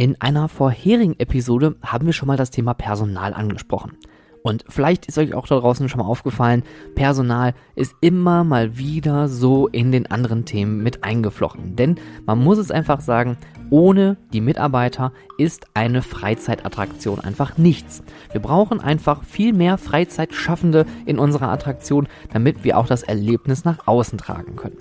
In einer vorherigen Episode haben wir schon mal das Thema Personal angesprochen. Und vielleicht ist euch auch da draußen schon mal aufgefallen, Personal ist immer mal wieder so in den anderen Themen mit eingeflochten. Denn man muss es einfach sagen, ohne die Mitarbeiter ist eine Freizeitattraktion einfach nichts. Wir brauchen einfach viel mehr Freizeitschaffende in unserer Attraktion, damit wir auch das Erlebnis nach außen tragen können.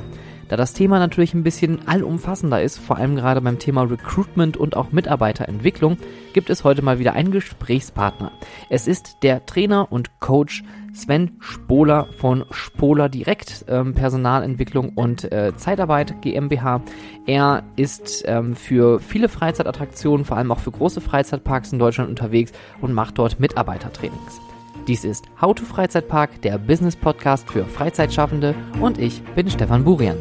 Da das Thema natürlich ein bisschen allumfassender ist, vor allem gerade beim Thema Recruitment und auch Mitarbeiterentwicklung, gibt es heute mal wieder einen Gesprächspartner. Es ist der Trainer und Coach Sven Spoler von Spoler Direkt ähm, Personalentwicklung und äh, Zeitarbeit GmbH. Er ist ähm, für viele Freizeitattraktionen, vor allem auch für große Freizeitparks in Deutschland unterwegs und macht dort Mitarbeitertrainings. Dies ist How to Freizeitpark, der Business Podcast für Freizeitschaffende und ich bin Stefan Burian.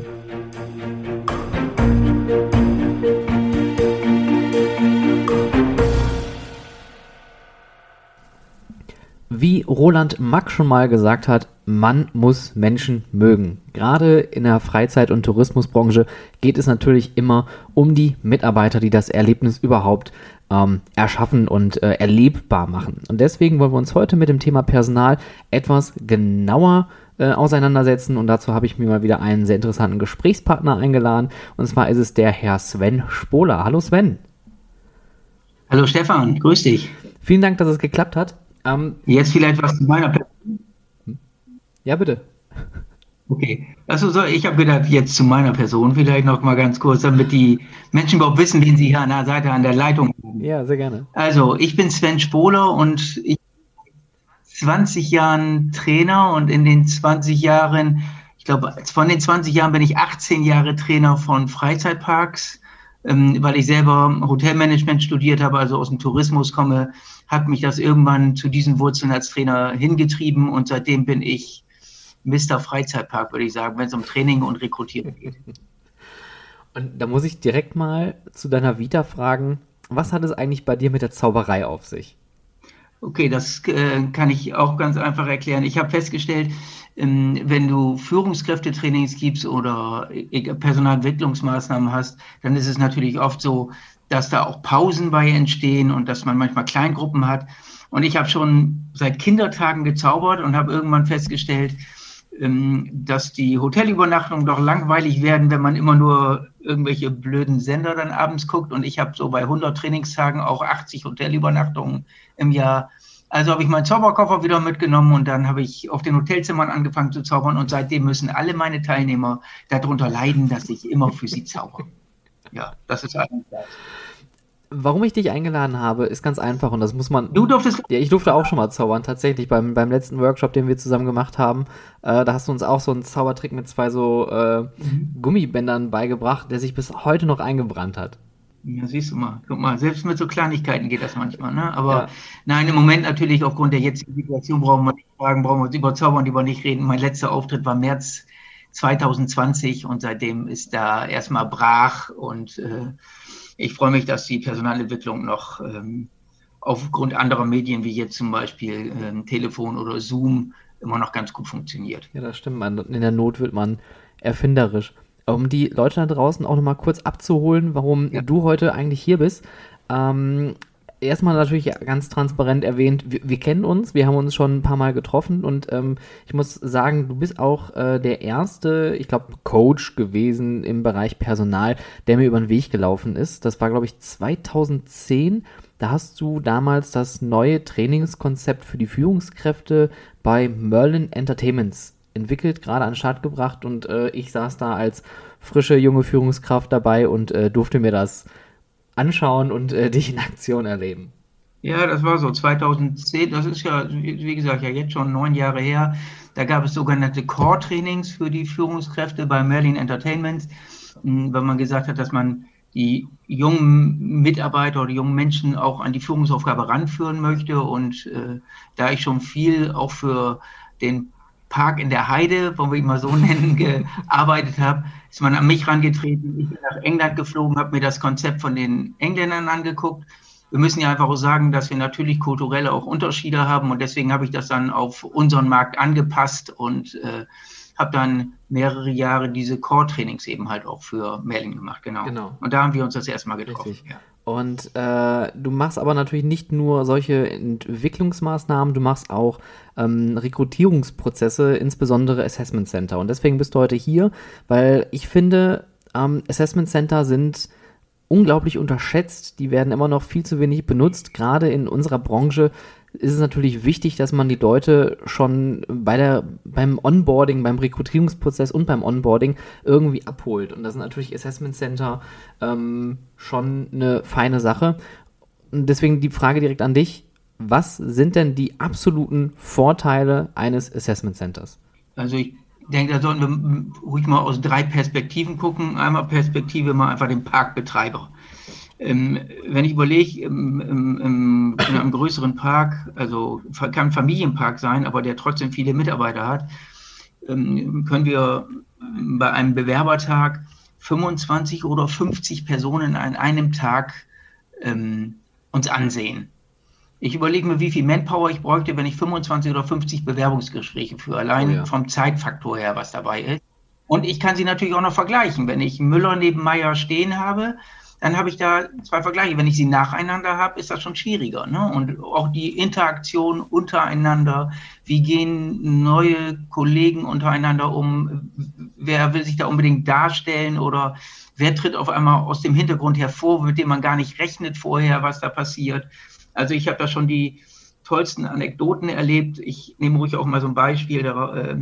Wie Roland Mack schon mal gesagt hat, man muss Menschen mögen. Gerade in der Freizeit- und Tourismusbranche geht es natürlich immer um die Mitarbeiter, die das Erlebnis überhaupt ähm, erschaffen und äh, erlebbar machen. Und deswegen wollen wir uns heute mit dem Thema Personal etwas genauer äh, auseinandersetzen. Und dazu habe ich mir mal wieder einen sehr interessanten Gesprächspartner eingeladen. Und zwar ist es der Herr Sven Spohler. Hallo Sven. Hallo Stefan, grüß dich. Vielen Dank, dass es geklappt hat. Ähm, Jetzt vielleicht was zu meiner Person. Ja, bitte. Okay, also so, ich habe gedacht, jetzt zu meiner Person vielleicht noch mal ganz kurz, damit die Menschen überhaupt wissen, wen sie hier an der Seite an der Leitung haben. Ja, sehr gerne. Also, ich bin Sven Spohler und ich bin 20 Jahren Trainer und in den 20 Jahren, ich glaube, von den 20 Jahren bin ich 18 Jahre Trainer von Freizeitparks, ähm, weil ich selber Hotelmanagement studiert habe, also aus dem Tourismus komme, hat mich das irgendwann zu diesen Wurzeln als Trainer hingetrieben und seitdem bin ich Mr. Freizeitpark, würde ich sagen, wenn es um Training und Rekrutierung geht. Und da muss ich direkt mal zu deiner Vita fragen, was hat es eigentlich bei dir mit der Zauberei auf sich? Okay, das äh, kann ich auch ganz einfach erklären. Ich habe festgestellt, wenn du Führungskräftetrainings gibst oder äh, Personalentwicklungsmaßnahmen hast, dann ist es natürlich oft so, dass da auch Pausen bei entstehen und dass man manchmal Kleingruppen hat. Und ich habe schon seit Kindertagen gezaubert und habe irgendwann festgestellt, ähm, dass die Hotelübernachtungen doch langweilig werden, wenn man immer nur irgendwelche blöden Sender dann abends guckt. Und ich habe so bei 100 Trainingstagen auch 80 Hotelübernachtungen im Jahr. Also habe ich meinen Zauberkoffer wieder mitgenommen und dann habe ich auf den Hotelzimmern angefangen zu zaubern und seitdem müssen alle meine Teilnehmer darunter leiden, dass ich immer für sie zauber. Ja, das ist eigentlich das. Warum ich dich eingeladen habe, ist ganz einfach und das muss man. Du durftest. Ja, ich durfte auch schon mal zaubern, tatsächlich. Beim, beim letzten Workshop, den wir zusammen gemacht haben, äh, da hast du uns auch so einen Zaubertrick mit zwei so äh, mhm. Gummibändern beigebracht, der sich bis heute noch eingebrannt hat. Ja, siehst du mal. Guck mal, selbst mit so Kleinigkeiten geht das manchmal, ne? Aber ja. nein, im Moment natürlich aufgrund der jetzigen Situation brauchen wir nicht fragen, brauchen wir uns über Zaubern lieber nicht reden. Mein letzter Auftritt war März 2020 und seitdem ist da erstmal brach und äh, ich freue mich, dass die Personalentwicklung noch ähm, aufgrund anderer Medien wie jetzt zum Beispiel ähm, Telefon oder Zoom immer noch ganz gut funktioniert. Ja, das stimmt. Man, in der Not wird man erfinderisch. Um die Leute da draußen auch nochmal kurz abzuholen, warum ja. du heute eigentlich hier bist. Ähm, erstmal natürlich ganz transparent erwähnt, wir, wir, kennen uns, wir haben uns schon ein paar Mal getroffen und ähm, ich muss sagen, du bist auch äh, der erste, ich glaube, Coach gewesen im Bereich Personal, der mir über den Weg gelaufen ist. Das war, glaube ich, 2010. Da hast du damals das neue Trainingskonzept für die Führungskräfte bei Merlin Entertainments entwickelt, gerade an den Start gebracht und äh, ich saß da als frische junge Führungskraft dabei und äh, durfte mir das anschauen und äh, dich in Aktion erleben. Ja, das war so 2010, das ist ja, wie gesagt, ja jetzt schon neun Jahre her. Da gab es sogenannte Core-Trainings für die Führungskräfte bei Merlin Entertainment, hm, weil man gesagt hat, dass man die jungen Mitarbeiter oder jungen Menschen auch an die Führungsaufgabe ranführen möchte. Und äh, da ich schon viel auch für den Park in der Heide, wollen wir ihn mal so nennen, gearbeitet habe, ist man an mich rangetreten. Ich bin nach England geflogen, habe mir das Konzept von den Engländern angeguckt. Wir müssen ja einfach auch sagen, dass wir natürlich kulturelle auch Unterschiede haben und deswegen habe ich das dann auf unseren Markt angepasst und äh, habe dann mehrere Jahre diese Core-Trainings eben halt auch für Merlin gemacht, genau. genau. Und da haben wir uns das erstmal getroffen. Ja. Und äh, du machst aber natürlich nicht nur solche Entwicklungsmaßnahmen, du machst auch ähm, Rekrutierungsprozesse, insbesondere Assessment Center. Und deswegen bist du heute hier, weil ich finde, ähm, Assessment Center sind unglaublich unterschätzt. Die werden immer noch viel zu wenig benutzt. Gerade in unserer Branche ist es natürlich wichtig, dass man die Leute schon bei der, beim Onboarding, beim Rekrutierungsprozess und beim Onboarding irgendwie abholt. Und das ist natürlich Assessment Center ähm, schon eine feine Sache. Und deswegen die Frage direkt an dich. Was sind denn die absoluten Vorteile eines Assessment Centers? Also ich denke, da sollten wir ruhig mal aus drei Perspektiven gucken. Einmal Perspektive mal einfach den Parkbetreiber. Ähm, wenn ich überlege, in einem größeren Park, also kann Familienpark sein, aber der trotzdem viele Mitarbeiter hat, ähm, können wir bei einem Bewerbertag 25 oder 50 Personen an einem Tag ähm, uns ansehen. Ich überlege mir, wie viel Manpower ich bräuchte, wenn ich 25 oder 50 Bewerbungsgespräche führe, allein oh ja. vom Zeitfaktor her, was dabei ist. Und ich kann sie natürlich auch noch vergleichen. Wenn ich Müller neben Meier stehen habe, dann habe ich da zwei Vergleiche. Wenn ich sie nacheinander habe, ist das schon schwieriger. Ne? Und auch die Interaktion untereinander, wie gehen neue Kollegen untereinander um, wer will sich da unbedingt darstellen oder wer tritt auf einmal aus dem Hintergrund hervor, mit dem man gar nicht rechnet vorher, was da passiert. Also ich habe da schon die tollsten Anekdoten erlebt. Ich nehme ruhig auch mal so ein Beispiel. Da, äh,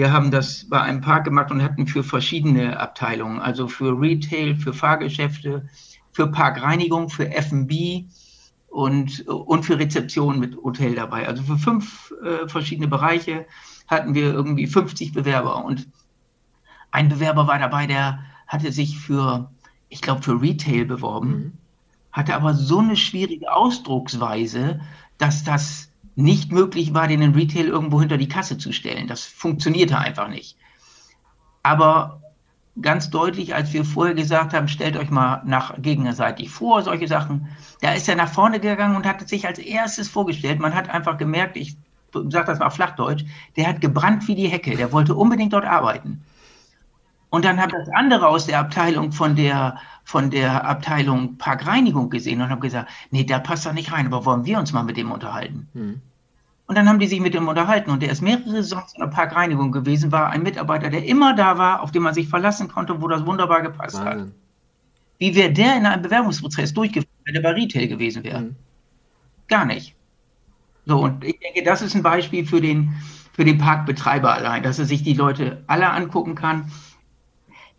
wir haben das bei einem Park gemacht und hatten für verschiedene Abteilungen, also für Retail, für Fahrgeschäfte, für Parkreinigung, für F&B und, und für Rezeption mit Hotel dabei. Also für fünf äh, verschiedene Bereiche hatten wir irgendwie 50 Bewerber und ein Bewerber war dabei, der hatte sich für, ich glaube, für Retail beworben, mhm. hatte aber so eine schwierige Ausdrucksweise, dass das nicht möglich war, den in Retail irgendwo hinter die Kasse zu stellen. Das funktionierte einfach nicht. Aber ganz deutlich, als wir vorher gesagt haben, stellt euch mal nach gegnerseitig vor, solche Sachen, da ist er nach vorne gegangen und hat sich als erstes vorgestellt. Man hat einfach gemerkt, ich sage das mal flachdeutsch, der hat gebrannt wie die Hecke, der wollte unbedingt dort arbeiten. Und dann habe das andere aus der Abteilung von der, von der Abteilung Parkreinigung gesehen und habe gesagt, nee, da passt er nicht rein, aber wollen wir uns mal mit dem unterhalten? Hm. Und dann haben die sich mit ihm unterhalten. Und der ist mehrere Saisons in der Parkreinigung gewesen, war ein Mitarbeiter, der immer da war, auf den man sich verlassen konnte, wo das wunderbar gepasst Wahnsinn. hat. Wie wäre der in einem Bewerbungsprozess durchgeführt, wenn der bei Retail gewesen wäre? Mhm. Gar nicht. So, und ich denke, das ist ein Beispiel für den, für den Parkbetreiber allein, dass er sich die Leute alle angucken kann.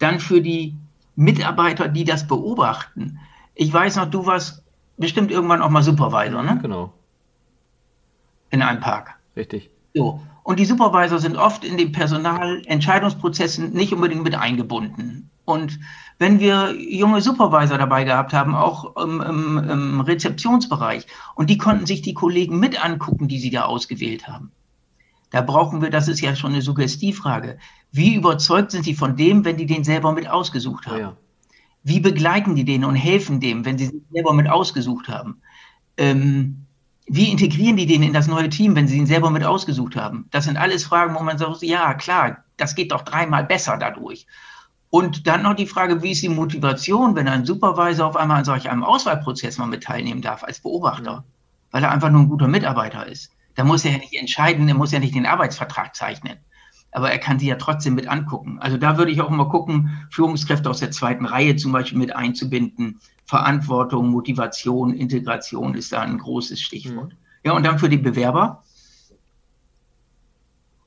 Dann für die Mitarbeiter, die das beobachten. Ich weiß noch, du warst bestimmt irgendwann auch mal Supervisor, ne? Genau in einem Park. Richtig. So. Und die Supervisor sind oft in den Personalentscheidungsprozessen nicht unbedingt mit eingebunden. Und wenn wir junge Supervisor dabei gehabt haben, auch im, im, im, Rezeptionsbereich, und die konnten sich die Kollegen mit angucken, die sie da ausgewählt haben. Da brauchen wir, das ist ja schon eine Suggestivfrage, wie überzeugt sind sie von dem, wenn die den selber mit ausgesucht haben? Ja. Wie begleiten die den und helfen dem, wenn sie sich selber mit ausgesucht haben? Ähm, wie integrieren die den in das neue Team, wenn sie ihn selber mit ausgesucht haben? Das sind alles Fragen, wo man sagt, ja, klar, das geht doch dreimal besser dadurch. Und dann noch die Frage, wie ist die Motivation, wenn ein Supervisor auf einmal an solch einem Auswahlprozess mal mit teilnehmen darf als Beobachter, weil er einfach nur ein guter Mitarbeiter ist. Da muss er ja nicht entscheiden, er muss ja nicht den Arbeitsvertrag zeichnen. Aber er kann sie ja trotzdem mit angucken. Also da würde ich auch mal gucken, Führungskräfte aus der zweiten Reihe zum Beispiel mit einzubinden, Verantwortung, Motivation, Integration ist da ein großes Stichwort. Mhm. Ja, und dann für die Bewerber.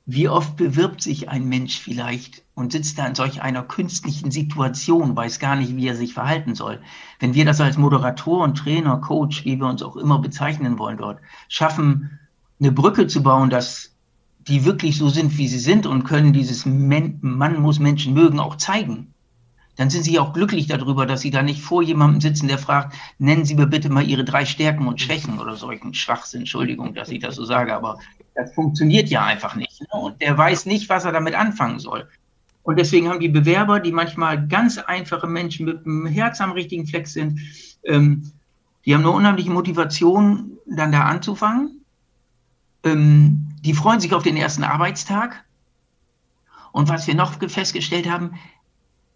Wie oft bewirbt sich ein Mensch vielleicht und sitzt da in solch einer künstlichen Situation, weiß gar nicht, wie er sich verhalten soll. Wenn wir das als Moderatoren, Trainer, Coach, wie wir uns auch immer bezeichnen wollen dort, schaffen, eine Brücke zu bauen, dass die wirklich so sind, wie sie sind und können dieses Man muss Menschen mögen auch zeigen dann sind Sie auch glücklich darüber, dass Sie da nicht vor jemandem sitzen, der fragt, nennen Sie mir bitte mal Ihre drei Stärken und Schwächen oder solchen Schwachsinn. Entschuldigung, dass ich das so sage, aber das funktioniert ja einfach nicht. Ne? Und der weiß nicht, was er damit anfangen soll. Und deswegen haben die Bewerber, die manchmal ganz einfache Menschen mit dem Herz am richtigen Fleck sind, ähm, die haben eine unheimliche Motivation, dann da anzufangen. Ähm, die freuen sich auf den ersten Arbeitstag. Und was wir noch festgestellt haben,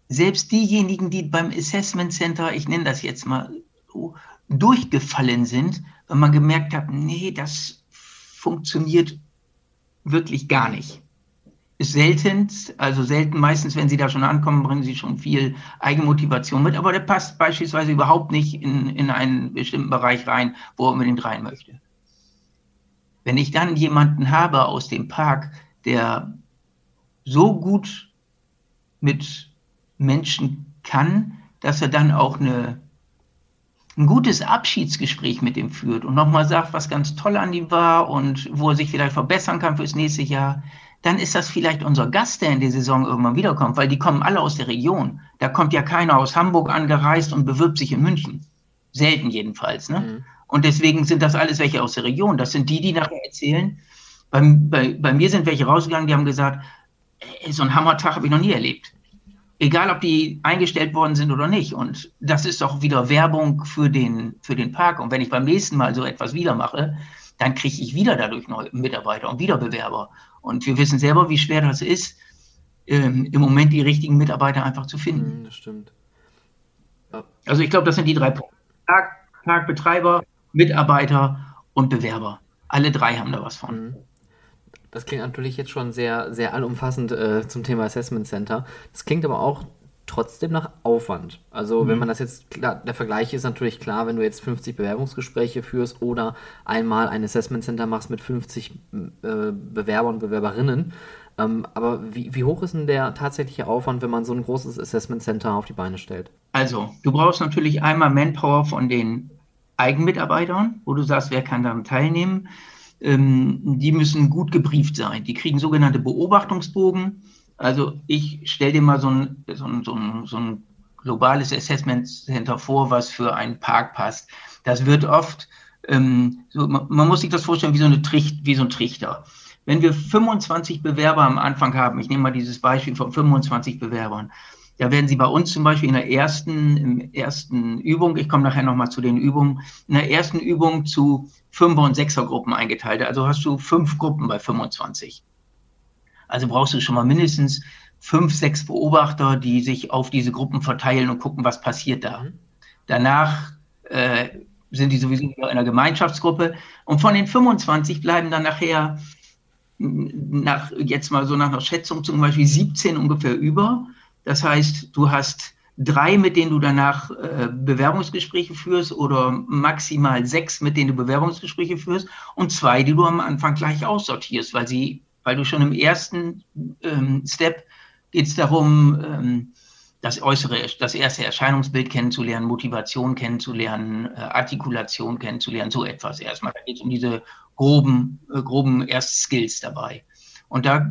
selbst diejenigen, die beim Assessment Center, ich nenne das jetzt mal so durchgefallen sind, weil man gemerkt hat, nee, das funktioniert wirklich gar nicht. Ist selten, also selten, meistens, wenn sie da schon ankommen, bringen sie schon viel Eigenmotivation mit, aber der passt beispielsweise überhaupt nicht in, in einen bestimmten Bereich rein, wo er unbedingt rein möchte. Wenn ich dann jemanden habe aus dem Park, der so gut mit Menschen kann, dass er dann auch eine, ein gutes Abschiedsgespräch mit ihm führt und nochmal sagt, was ganz toll an ihm war und wo er sich vielleicht verbessern kann fürs nächste Jahr, dann ist das vielleicht unser Gast, der in die Saison irgendwann wiederkommt, weil die kommen alle aus der Region. Da kommt ja keiner aus Hamburg angereist und bewirbt sich in München. Selten jedenfalls. Ne? Mhm. Und deswegen sind das alles welche aus der Region. Das sind die, die nachher erzählen. Bei, bei, bei mir sind welche rausgegangen, die haben gesagt, ey, so einen Hammertag habe ich noch nie erlebt. Egal, ob die eingestellt worden sind oder nicht. Und das ist doch wieder Werbung für den, für den Park. Und wenn ich beim nächsten Mal so etwas wieder mache, dann kriege ich wieder dadurch neue Mitarbeiter und wieder Bewerber. Und wir wissen selber, wie schwer das ist, ähm, im Moment die richtigen Mitarbeiter einfach zu finden. Mhm, das stimmt. Ja. Also ich glaube, das sind die drei Punkte. Park, Parkbetreiber, Mitarbeiter und Bewerber. Alle drei haben da was von. Mhm. Das klingt natürlich jetzt schon sehr, sehr allumfassend äh, zum Thema Assessment Center. Das klingt aber auch trotzdem nach Aufwand. Also mhm. wenn man das jetzt, klar, der Vergleich ist natürlich klar, wenn du jetzt 50 Bewerbungsgespräche führst oder einmal ein Assessment Center machst mit 50 äh, Bewerbern und Bewerberinnen. Ähm, aber wie, wie hoch ist denn der tatsächliche Aufwand, wenn man so ein großes Assessment Center auf die Beine stellt? Also, du brauchst natürlich einmal Manpower von den Eigenmitarbeitern, wo du sagst, wer kann daran teilnehmen. Ähm, die müssen gut gebrieft sein. Die kriegen sogenannte Beobachtungsbogen. Also ich stelle dir mal so ein, so, ein, so, ein, so ein globales Assessment Center vor, was für einen Park passt. Das wird oft, ähm, so, man, man, muss sich das vorstellen wie so, eine Tricht, wie so ein Trichter. Wenn wir 25 Bewerber am Anfang haben, ich nehme mal dieses Beispiel von 25 Bewerbern, da werden Sie bei uns zum Beispiel in der ersten, im ersten Übung, ich komme nachher nochmal zu den Übungen, in der ersten Übung zu Fünfer- und Sechser-Gruppen eingeteilt. Also hast du fünf Gruppen bei 25. Also brauchst du schon mal mindestens fünf, sechs Beobachter, die sich auf diese Gruppen verteilen und gucken, was passiert da. Mhm. Danach äh, sind die sowieso in einer Gemeinschaftsgruppe. Und von den 25 bleiben dann nachher, nach, jetzt mal so nach einer Schätzung zum Beispiel 17 ungefähr über. Das heißt, du hast drei, mit denen du danach äh, Bewerbungsgespräche führst oder maximal sechs, mit denen du Bewerbungsgespräche führst und zwei, die du am Anfang gleich aussortierst, weil sie, weil du schon im ersten ähm, Step geht es darum, ähm, das äußere, das erste Erscheinungsbild kennenzulernen, Motivation kennenzulernen, äh, Artikulation kennenzulernen, so etwas erstmal. Da geht es um diese groben, äh, groben Erstskills dabei. Und da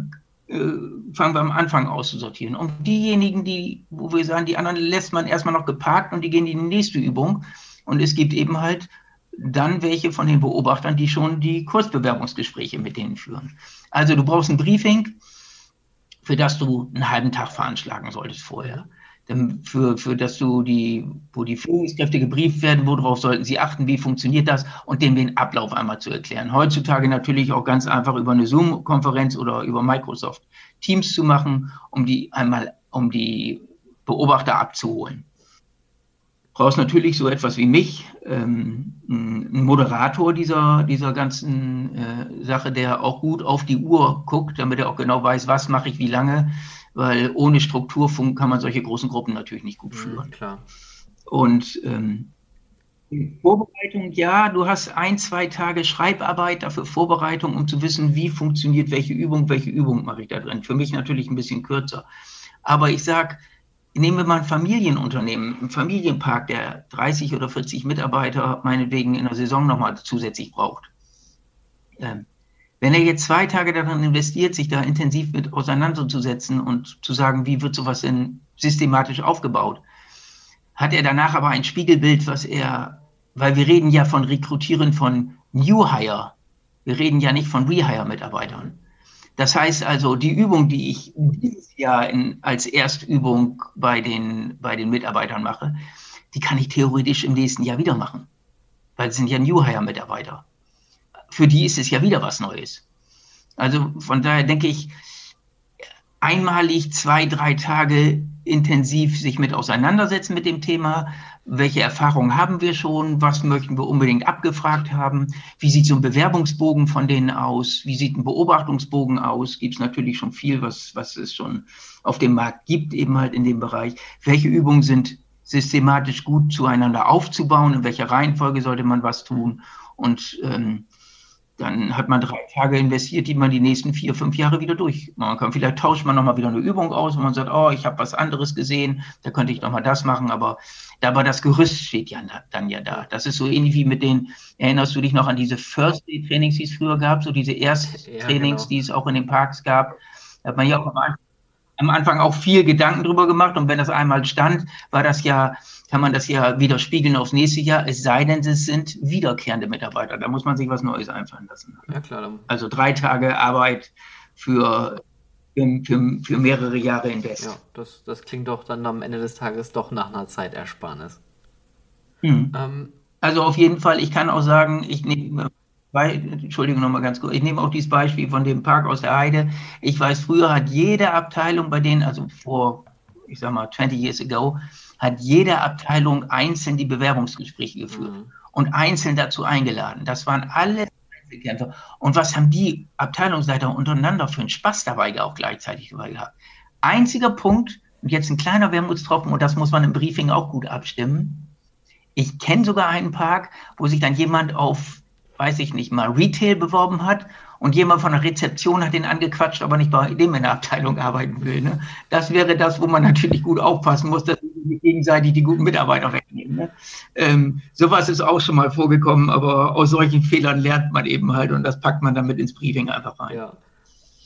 fangen wir am Anfang auszusortieren. Und diejenigen, die, wo wir sagen, die anderen lässt man erstmal noch geparkt und die gehen in die nächste Übung. Und es gibt eben halt dann welche von den Beobachtern, die schon die Kurzbewerbungsgespräche mit denen führen. Also du brauchst ein Briefing, für das du einen halben Tag veranschlagen solltest vorher für, für das du die, wo die Führungskräfte gebrieft werden, worauf sollten sie achten, wie funktioniert das und dem den Ablauf einmal zu erklären. Heutzutage natürlich auch ganz einfach über eine Zoom-Konferenz oder über Microsoft Teams zu machen, um die einmal, um die Beobachter abzuholen. Du brauchst natürlich so etwas wie mich, ähm, ein Moderator dieser, dieser ganzen äh, Sache, der auch gut auf die Uhr guckt, damit er auch genau weiß, was mache ich wie lange weil ohne Strukturfunk kann man solche großen Gruppen natürlich nicht gut mhm, führen. Klar. Und ähm, Vorbereitung, ja, du hast ein, zwei Tage Schreibarbeit dafür Vorbereitung, um zu wissen, wie funktioniert welche Übung, welche Übung mache ich da drin. Für mich natürlich ein bisschen kürzer. Aber ich sage, nehmen wir mal ein Familienunternehmen, ein Familienpark, der 30 oder 40 Mitarbeiter meinetwegen in der Saison nochmal zusätzlich braucht. Ähm, wenn er jetzt zwei Tage daran investiert, sich da intensiv mit auseinanderzusetzen und zu sagen, wie wird sowas denn systematisch aufgebaut, hat er danach aber ein Spiegelbild, was er, weil wir reden ja von Rekrutieren von New Hire, wir reden ja nicht von Rehire-Mitarbeitern. Das heißt also, die Übung, die ich dieses Jahr in, als Erstübung bei den, bei den Mitarbeitern mache, die kann ich theoretisch im nächsten Jahr wieder machen, weil es sind ja New Hire-Mitarbeiter für die ist es ja wieder was Neues. Also von daher denke ich, einmalig zwei, drei Tage intensiv sich mit auseinandersetzen mit dem Thema, welche Erfahrungen haben wir schon, was möchten wir unbedingt abgefragt haben, wie sieht so ein Bewerbungsbogen von denen aus, wie sieht ein Beobachtungsbogen aus, gibt es natürlich schon viel, was, was es schon auf dem Markt gibt, eben halt in dem Bereich, welche Übungen sind systematisch gut zueinander aufzubauen, in welcher Reihenfolge sollte man was tun? Und ähm, dann hat man drei Tage investiert, die man die nächsten vier, fünf Jahre wieder durchmachen kann. Vielleicht tauscht man nochmal wieder eine Übung aus, wo man sagt, oh, ich habe was anderes gesehen, da könnte ich nochmal das machen, aber da war das Gerüst steht ja dann ja da. Das ist so ähnlich wie mit den, erinnerst du dich noch an diese First Day Trainings, die es früher gab, so diese Ersttrainings, ja, genau. die es auch in den Parks gab. Da hat man ja auch am Anfang auch viel Gedanken drüber gemacht und wenn das einmal stand, war das ja kann man das ja widerspiegeln aufs nächste Jahr, es sei denn, es sind wiederkehrende Mitarbeiter. Da muss man sich was Neues einfallen lassen. Ja, klar. Also drei Tage Arbeit für, für, für, für mehrere Jahre invest. Ja, das, das klingt doch dann am Ende des Tages doch nach einer Zeitersparnis. Hm. Ähm, also auf jeden Fall, ich kann auch sagen, ich nehme bei, Entschuldigung nochmal ganz kurz. Ich nehme auch dieses Beispiel von dem Park aus der Heide. Ich weiß, früher hat jede Abteilung bei denen, also vor, ich sag mal, 20 years ago, hat jede Abteilung einzeln die Bewerbungsgespräche geführt mhm. und einzeln dazu eingeladen. Das waren alle Einzelkämpfer. Und was haben die Abteilungsleiter untereinander für einen Spaß dabei auch gleichzeitig gehabt? Einziger Punkt, und jetzt ein kleiner Wermutstropfen, und das muss man im Briefing auch gut abstimmen. Ich kenne sogar einen Park, wo sich dann jemand auf, weiß ich nicht mal, Retail beworben hat und jemand von der Rezeption hat den angequatscht, aber nicht bei dem in der Abteilung arbeiten will. Ne? Das wäre das, wo man natürlich gut aufpassen muss, dass gegenseitig die guten Mitarbeiter wegnehmen. Ne? Ähm, sowas ist auch schon mal vorgekommen, aber aus solchen Fehlern lernt man eben halt und das packt man dann mit ins Briefing einfach rein. Ja.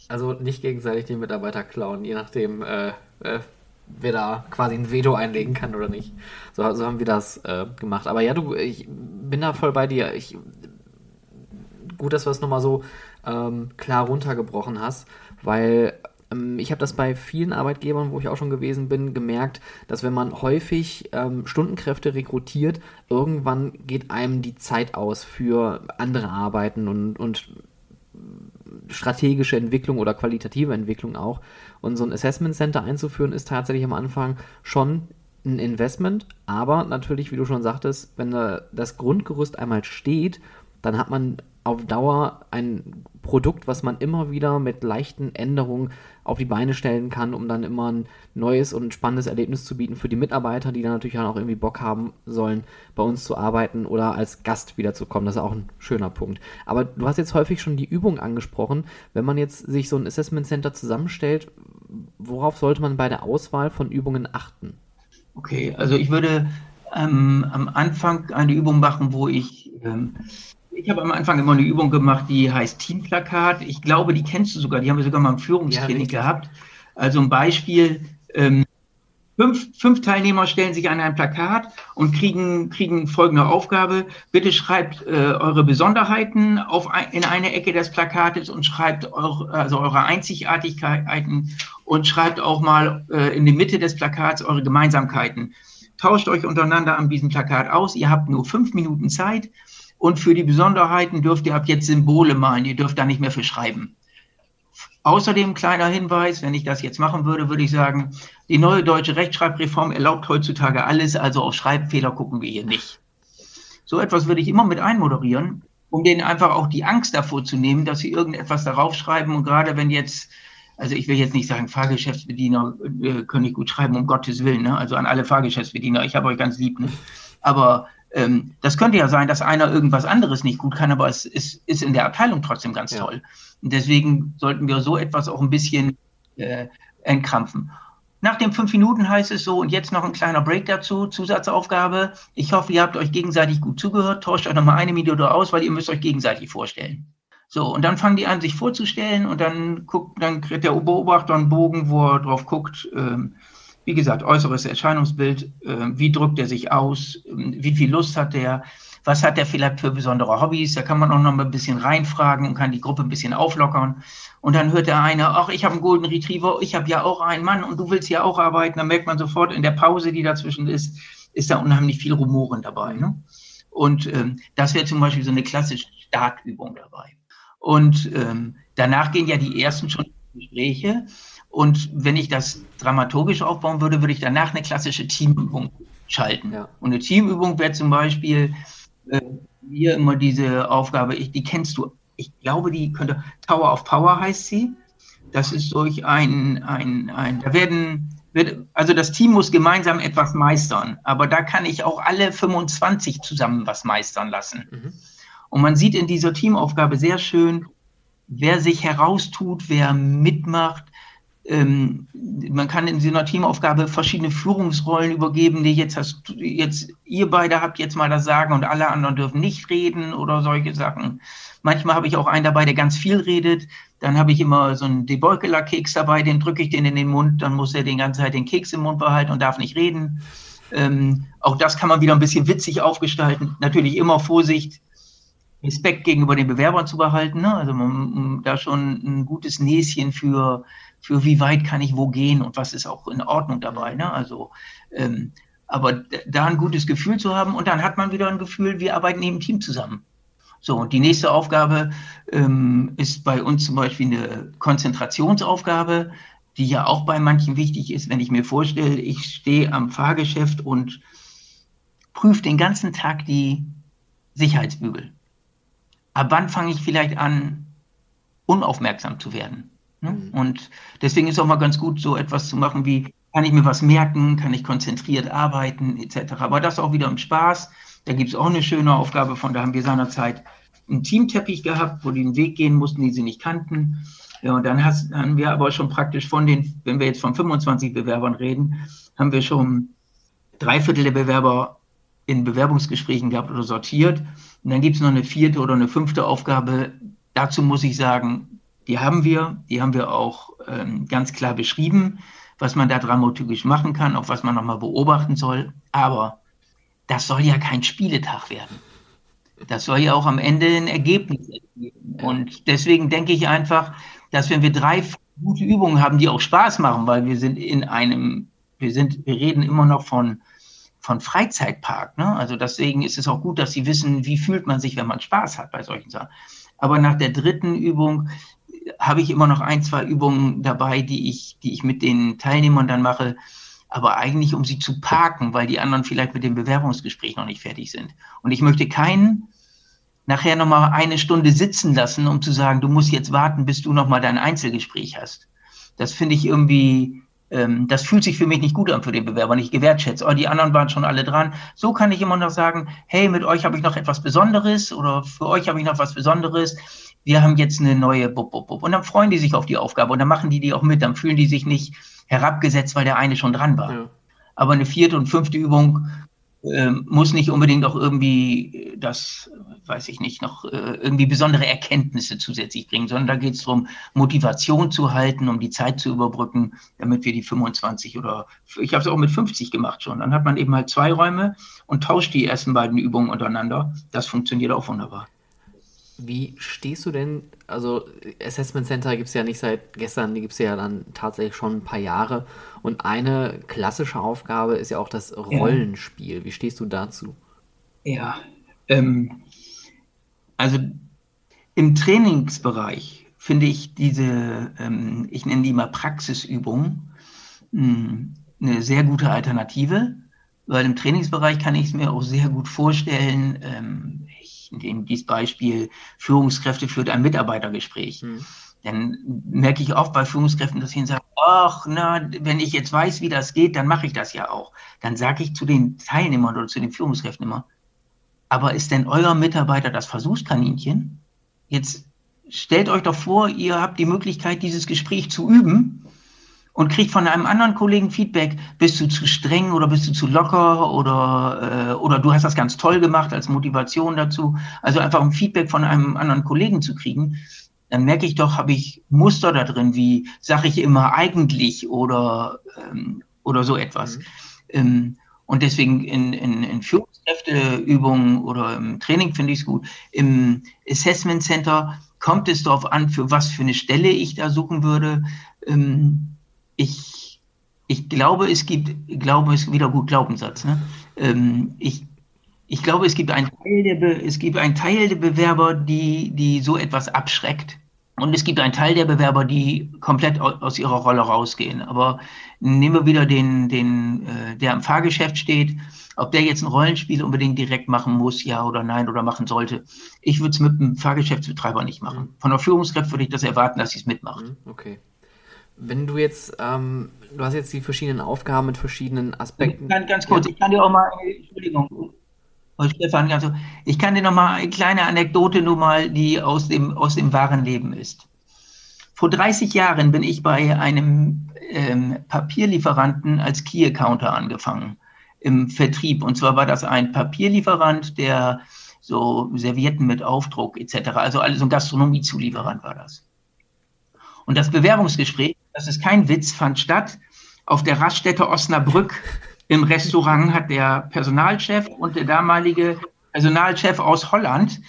Also nicht gegenseitig die Mitarbeiter klauen, je nachdem, äh, äh, wer da quasi ein Veto einlegen kann oder nicht. So, so haben wir das äh, gemacht. Aber ja, du, ich bin da voll bei dir. Ich, gut, dass wir es nochmal so ähm, klar runtergebrochen hast, weil ich habe das bei vielen Arbeitgebern, wo ich auch schon gewesen bin, gemerkt, dass wenn man häufig ähm, Stundenkräfte rekrutiert, irgendwann geht einem die Zeit aus für andere Arbeiten und, und strategische Entwicklung oder qualitative Entwicklung auch. Und so ein Assessment Center einzuführen, ist tatsächlich am Anfang schon ein Investment, aber natürlich, wie du schon sagtest, wenn das Grundgerüst einmal steht, dann hat man auf Dauer ein Produkt, was man immer wieder mit leichten Änderungen auf die Beine stellen kann, um dann immer ein neues und spannendes Erlebnis zu bieten für die Mitarbeiter, die dann natürlich auch irgendwie Bock haben sollen, bei uns zu arbeiten oder als Gast wiederzukommen. Das ist auch ein schöner Punkt. Aber du hast jetzt häufig schon die Übung angesprochen. Wenn man jetzt sich so ein Assessment Center zusammenstellt, worauf sollte man bei der Auswahl von Übungen achten? Okay, also ich würde ähm, am Anfang eine Übung machen, wo ich ähm, ich habe am Anfang immer eine Übung gemacht, die heißt Teamplakat. Ich glaube, die kennst du sogar. Die haben wir sogar mal im Führungstraining ja, gehabt. Also ein Beispiel. Ähm, fünf, fünf Teilnehmer stellen sich an ein Plakat und kriegen, kriegen folgende Aufgabe. Bitte schreibt äh, eure Besonderheiten auf ein, in eine Ecke des Plakates und schreibt auch, also eure Einzigartigkeiten und schreibt auch mal äh, in die Mitte des Plakats eure Gemeinsamkeiten. Tauscht euch untereinander an diesem Plakat aus. Ihr habt nur fünf Minuten Zeit und für die Besonderheiten dürft ihr ab jetzt Symbole malen. Ihr dürft da nicht mehr für schreiben. Außerdem kleiner Hinweis, wenn ich das jetzt machen würde, würde ich sagen, die neue deutsche Rechtschreibreform erlaubt heutzutage alles, also auf Schreibfehler gucken wir hier nicht. So etwas würde ich immer mit einmoderieren, um denen einfach auch die Angst davor zu nehmen, dass sie irgendetwas darauf schreiben und gerade wenn jetzt also ich will jetzt nicht sagen, Fahrgeschäftsbediener äh, können nicht gut schreiben, um Gottes Willen, ne? also an alle Fahrgeschäftsbediener, ich habe euch ganz lieb, ne? aber ähm, das könnte ja sein, dass einer irgendwas anderes nicht gut kann, aber es ist, ist in der Abteilung trotzdem ganz ja. toll. Und deswegen sollten wir so etwas auch ein bisschen äh, entkrampfen. Nach den fünf Minuten heißt es so, und jetzt noch ein kleiner Break dazu, Zusatzaufgabe. Ich hoffe, ihr habt euch gegenseitig gut zugehört. Tauscht euch nochmal eine Minute aus, weil ihr müsst euch gegenseitig vorstellen. So, und dann fangen die an, sich vorzustellen und dann guckt, dann kriegt der Beobachter einen Bogen, wo er drauf guckt, ähm, wie gesagt, äußeres Erscheinungsbild, äh, wie drückt er sich aus, äh, wie viel Lust hat er, was hat er vielleicht für besondere Hobbys, da kann man auch noch mal ein bisschen reinfragen und kann die Gruppe ein bisschen auflockern. Und dann hört der eine, ach, ich habe einen Golden Retriever, ich habe ja auch einen Mann und du willst ja auch arbeiten. Dann merkt man sofort in der Pause, die dazwischen ist, ist da unheimlich viel Rumoren dabei. Ne? Und ähm, das wäre zum Beispiel so eine klassische Startübung dabei. Und ähm, danach gehen ja die ersten schon Gespräche und wenn ich das dramaturgisch aufbauen würde, würde ich danach eine klassische Teamübung schalten. Ja. Und eine Teamübung wäre zum Beispiel äh, hier immer diese Aufgabe, ich, die kennst du, ich glaube, die könnte, Tower of Power heißt sie. Das ist durch ein, ein, ein da werden, wird, also das Team muss gemeinsam etwas meistern, aber da kann ich auch alle 25 zusammen was meistern lassen. Mhm. Und man sieht in dieser Teamaufgabe sehr schön, wer sich heraustut, wer mitmacht, ähm, man kann in so einer Teamaufgabe verschiedene Führungsrollen übergeben, die jetzt hast jetzt ihr beide habt jetzt mal das Sagen und alle anderen dürfen nicht reden oder solche Sachen. Manchmal habe ich auch einen dabei, der ganz viel redet. Dann habe ich immer so einen Debeukeler-Keks dabei, den drücke ich den in den Mund, dann muss er die ganze Zeit den Keks im Mund behalten und darf nicht reden. Ähm, auch das kann man wieder ein bisschen witzig aufgestalten. Natürlich immer Vorsicht, Respekt gegenüber den Bewerbern zu behalten. Ne? Also man, da schon ein gutes Näschen für für wie weit kann ich wo gehen und was ist auch in Ordnung dabei. Ne? Also, ähm, aber da ein gutes Gefühl zu haben und dann hat man wieder ein Gefühl, wir arbeiten im Team zusammen. So, und die nächste Aufgabe ähm, ist bei uns zum Beispiel eine Konzentrationsaufgabe, die ja auch bei manchen wichtig ist, wenn ich mir vorstelle, ich stehe am Fahrgeschäft und prüfe den ganzen Tag die Sicherheitsbügel. Ab wann fange ich vielleicht an, unaufmerksam zu werden? Ne? Mhm. Und deswegen ist auch mal ganz gut, so etwas zu machen wie, kann ich mir was merken, kann ich konzentriert arbeiten, etc. Aber das auch wieder im Spaß. Da gibt es auch eine schöne Aufgabe von, da haben wir seinerzeit einen Teamteppich gehabt, wo die einen Weg gehen mussten, die sie nicht kannten. Ja, und dann hast, haben wir aber schon praktisch von den, wenn wir jetzt von 25 Bewerbern reden, haben wir schon drei Viertel der Bewerber in Bewerbungsgesprächen gehabt oder sortiert. Und dann gibt es noch eine vierte oder eine fünfte Aufgabe. Dazu muss ich sagen, die haben wir, die haben wir auch ähm, ganz klar beschrieben, was man da dramaturgisch machen kann, auch was man nochmal beobachten soll. Aber das soll ja kein Spieletag werden. Das soll ja auch am Ende ein Ergebnis ergeben. Und deswegen denke ich einfach, dass wenn wir drei gute Übungen haben, die auch Spaß machen, weil wir sind in einem, wir sind, wir reden immer noch von, von Freizeitpark. Ne? Also deswegen ist es auch gut, dass Sie wissen, wie fühlt man sich, wenn man Spaß hat bei solchen Sachen. Aber nach der dritten Übung habe ich immer noch ein, zwei Übungen dabei, die ich, die ich mit den Teilnehmern dann mache, aber eigentlich um sie zu parken, weil die anderen vielleicht mit dem Bewerbungsgespräch noch nicht fertig sind. Und ich möchte keinen nachher nochmal eine Stunde sitzen lassen, um zu sagen, du musst jetzt warten, bis du nochmal dein Einzelgespräch hast. Das finde ich irgendwie, ähm, das fühlt sich für mich nicht gut an für den Bewerber, nicht gewertschätzt. Oh, die anderen waren schon alle dran. So kann ich immer noch sagen, hey, mit euch habe ich noch etwas Besonderes oder für euch habe ich noch was Besonderes wir haben jetzt eine neue Bub, Bub, Bub. Und dann freuen die sich auf die Aufgabe und dann machen die die auch mit. Dann fühlen die sich nicht herabgesetzt, weil der eine schon dran war. Ja. Aber eine vierte und fünfte Übung äh, muss nicht unbedingt auch irgendwie das, weiß ich nicht, noch äh, irgendwie besondere Erkenntnisse zusätzlich bringen, sondern da geht es darum, Motivation zu halten, um die Zeit zu überbrücken, damit wir die 25 oder ich habe es auch mit 50 gemacht schon. Dann hat man eben halt zwei Räume und tauscht die ersten beiden Übungen untereinander. Das funktioniert auch wunderbar. Wie stehst du denn, also Assessment Center gibt es ja nicht seit gestern, die gibt es ja dann tatsächlich schon ein paar Jahre. Und eine klassische Aufgabe ist ja auch das Rollenspiel. Ja. Wie stehst du dazu? Ja, ähm, also im Trainingsbereich finde ich diese, ähm, ich nenne die mal Praxisübung, hm, eine sehr gute Alternative, weil im Trainingsbereich kann ich es mir auch sehr gut vorstellen, ähm, in dieses Beispiel Führungskräfte führt ein Mitarbeitergespräch. Mhm. Dann merke ich oft bei Führungskräften, dass sie sagen, ach, na, wenn ich jetzt weiß, wie das geht, dann mache ich das ja auch. Dann sage ich zu den Teilnehmern oder zu den Führungskräften immer, aber ist denn euer Mitarbeiter das Versuchskaninchen? Jetzt stellt euch doch vor, ihr habt die Möglichkeit, dieses Gespräch zu üben und kriegt von einem anderen Kollegen Feedback, bist du zu streng oder bist du zu locker oder, äh, oder du hast das ganz toll gemacht als Motivation dazu. Also einfach ein Feedback von einem anderen Kollegen zu kriegen, dann merke ich doch, habe ich Muster da drin, wie sage ich immer eigentlich oder, ähm, oder so etwas. Mhm. Ähm, und deswegen in, in, in Führungskräfteübungen oder im Training finde ich es gut. Im Assessment Center kommt es darauf an, für was für eine Stelle ich da suchen würde. Ähm, ich, ich glaube, es gibt, glaube ist wieder gut Glaubenssatz. Ne? Ähm, ich, ich glaube, es gibt einen Teil der, Be es gibt einen Teil der Bewerber, die, die so etwas abschreckt. Und es gibt einen Teil der Bewerber, die komplett aus ihrer Rolle rausgehen. Aber nehmen wir wieder den, den, äh, der am Fahrgeschäft steht Ob der jetzt ein Rollenspiel unbedingt direkt machen muss, ja oder nein, oder machen sollte. Ich würde es mit einem Fahrgeschäftsbetreiber nicht machen. Mhm. Von der Führungskraft würde ich das erwarten, dass sie es mitmacht. Mhm, okay. Wenn du jetzt, ähm, du hast jetzt die verschiedenen Aufgaben mit verschiedenen Aspekten. Ganz, ganz kurz, ich kann dir auch mal, Entschuldigung, Stefan, also ich kann dir noch mal eine kleine Anekdote nur mal, die aus dem, aus dem wahren Leben ist. Vor 30 Jahren bin ich bei einem ähm, Papierlieferanten als Key-Accounter angefangen im Vertrieb. Und zwar war das ein Papierlieferant, der so Servietten mit Aufdruck etc., also alles so ein Gastronomiezulieferant war das. Und das Bewerbungsgespräch, das ist kein Witz, fand statt auf der Raststätte Osnabrück. Im Restaurant hat der Personalchef und der damalige Personalchef aus Holland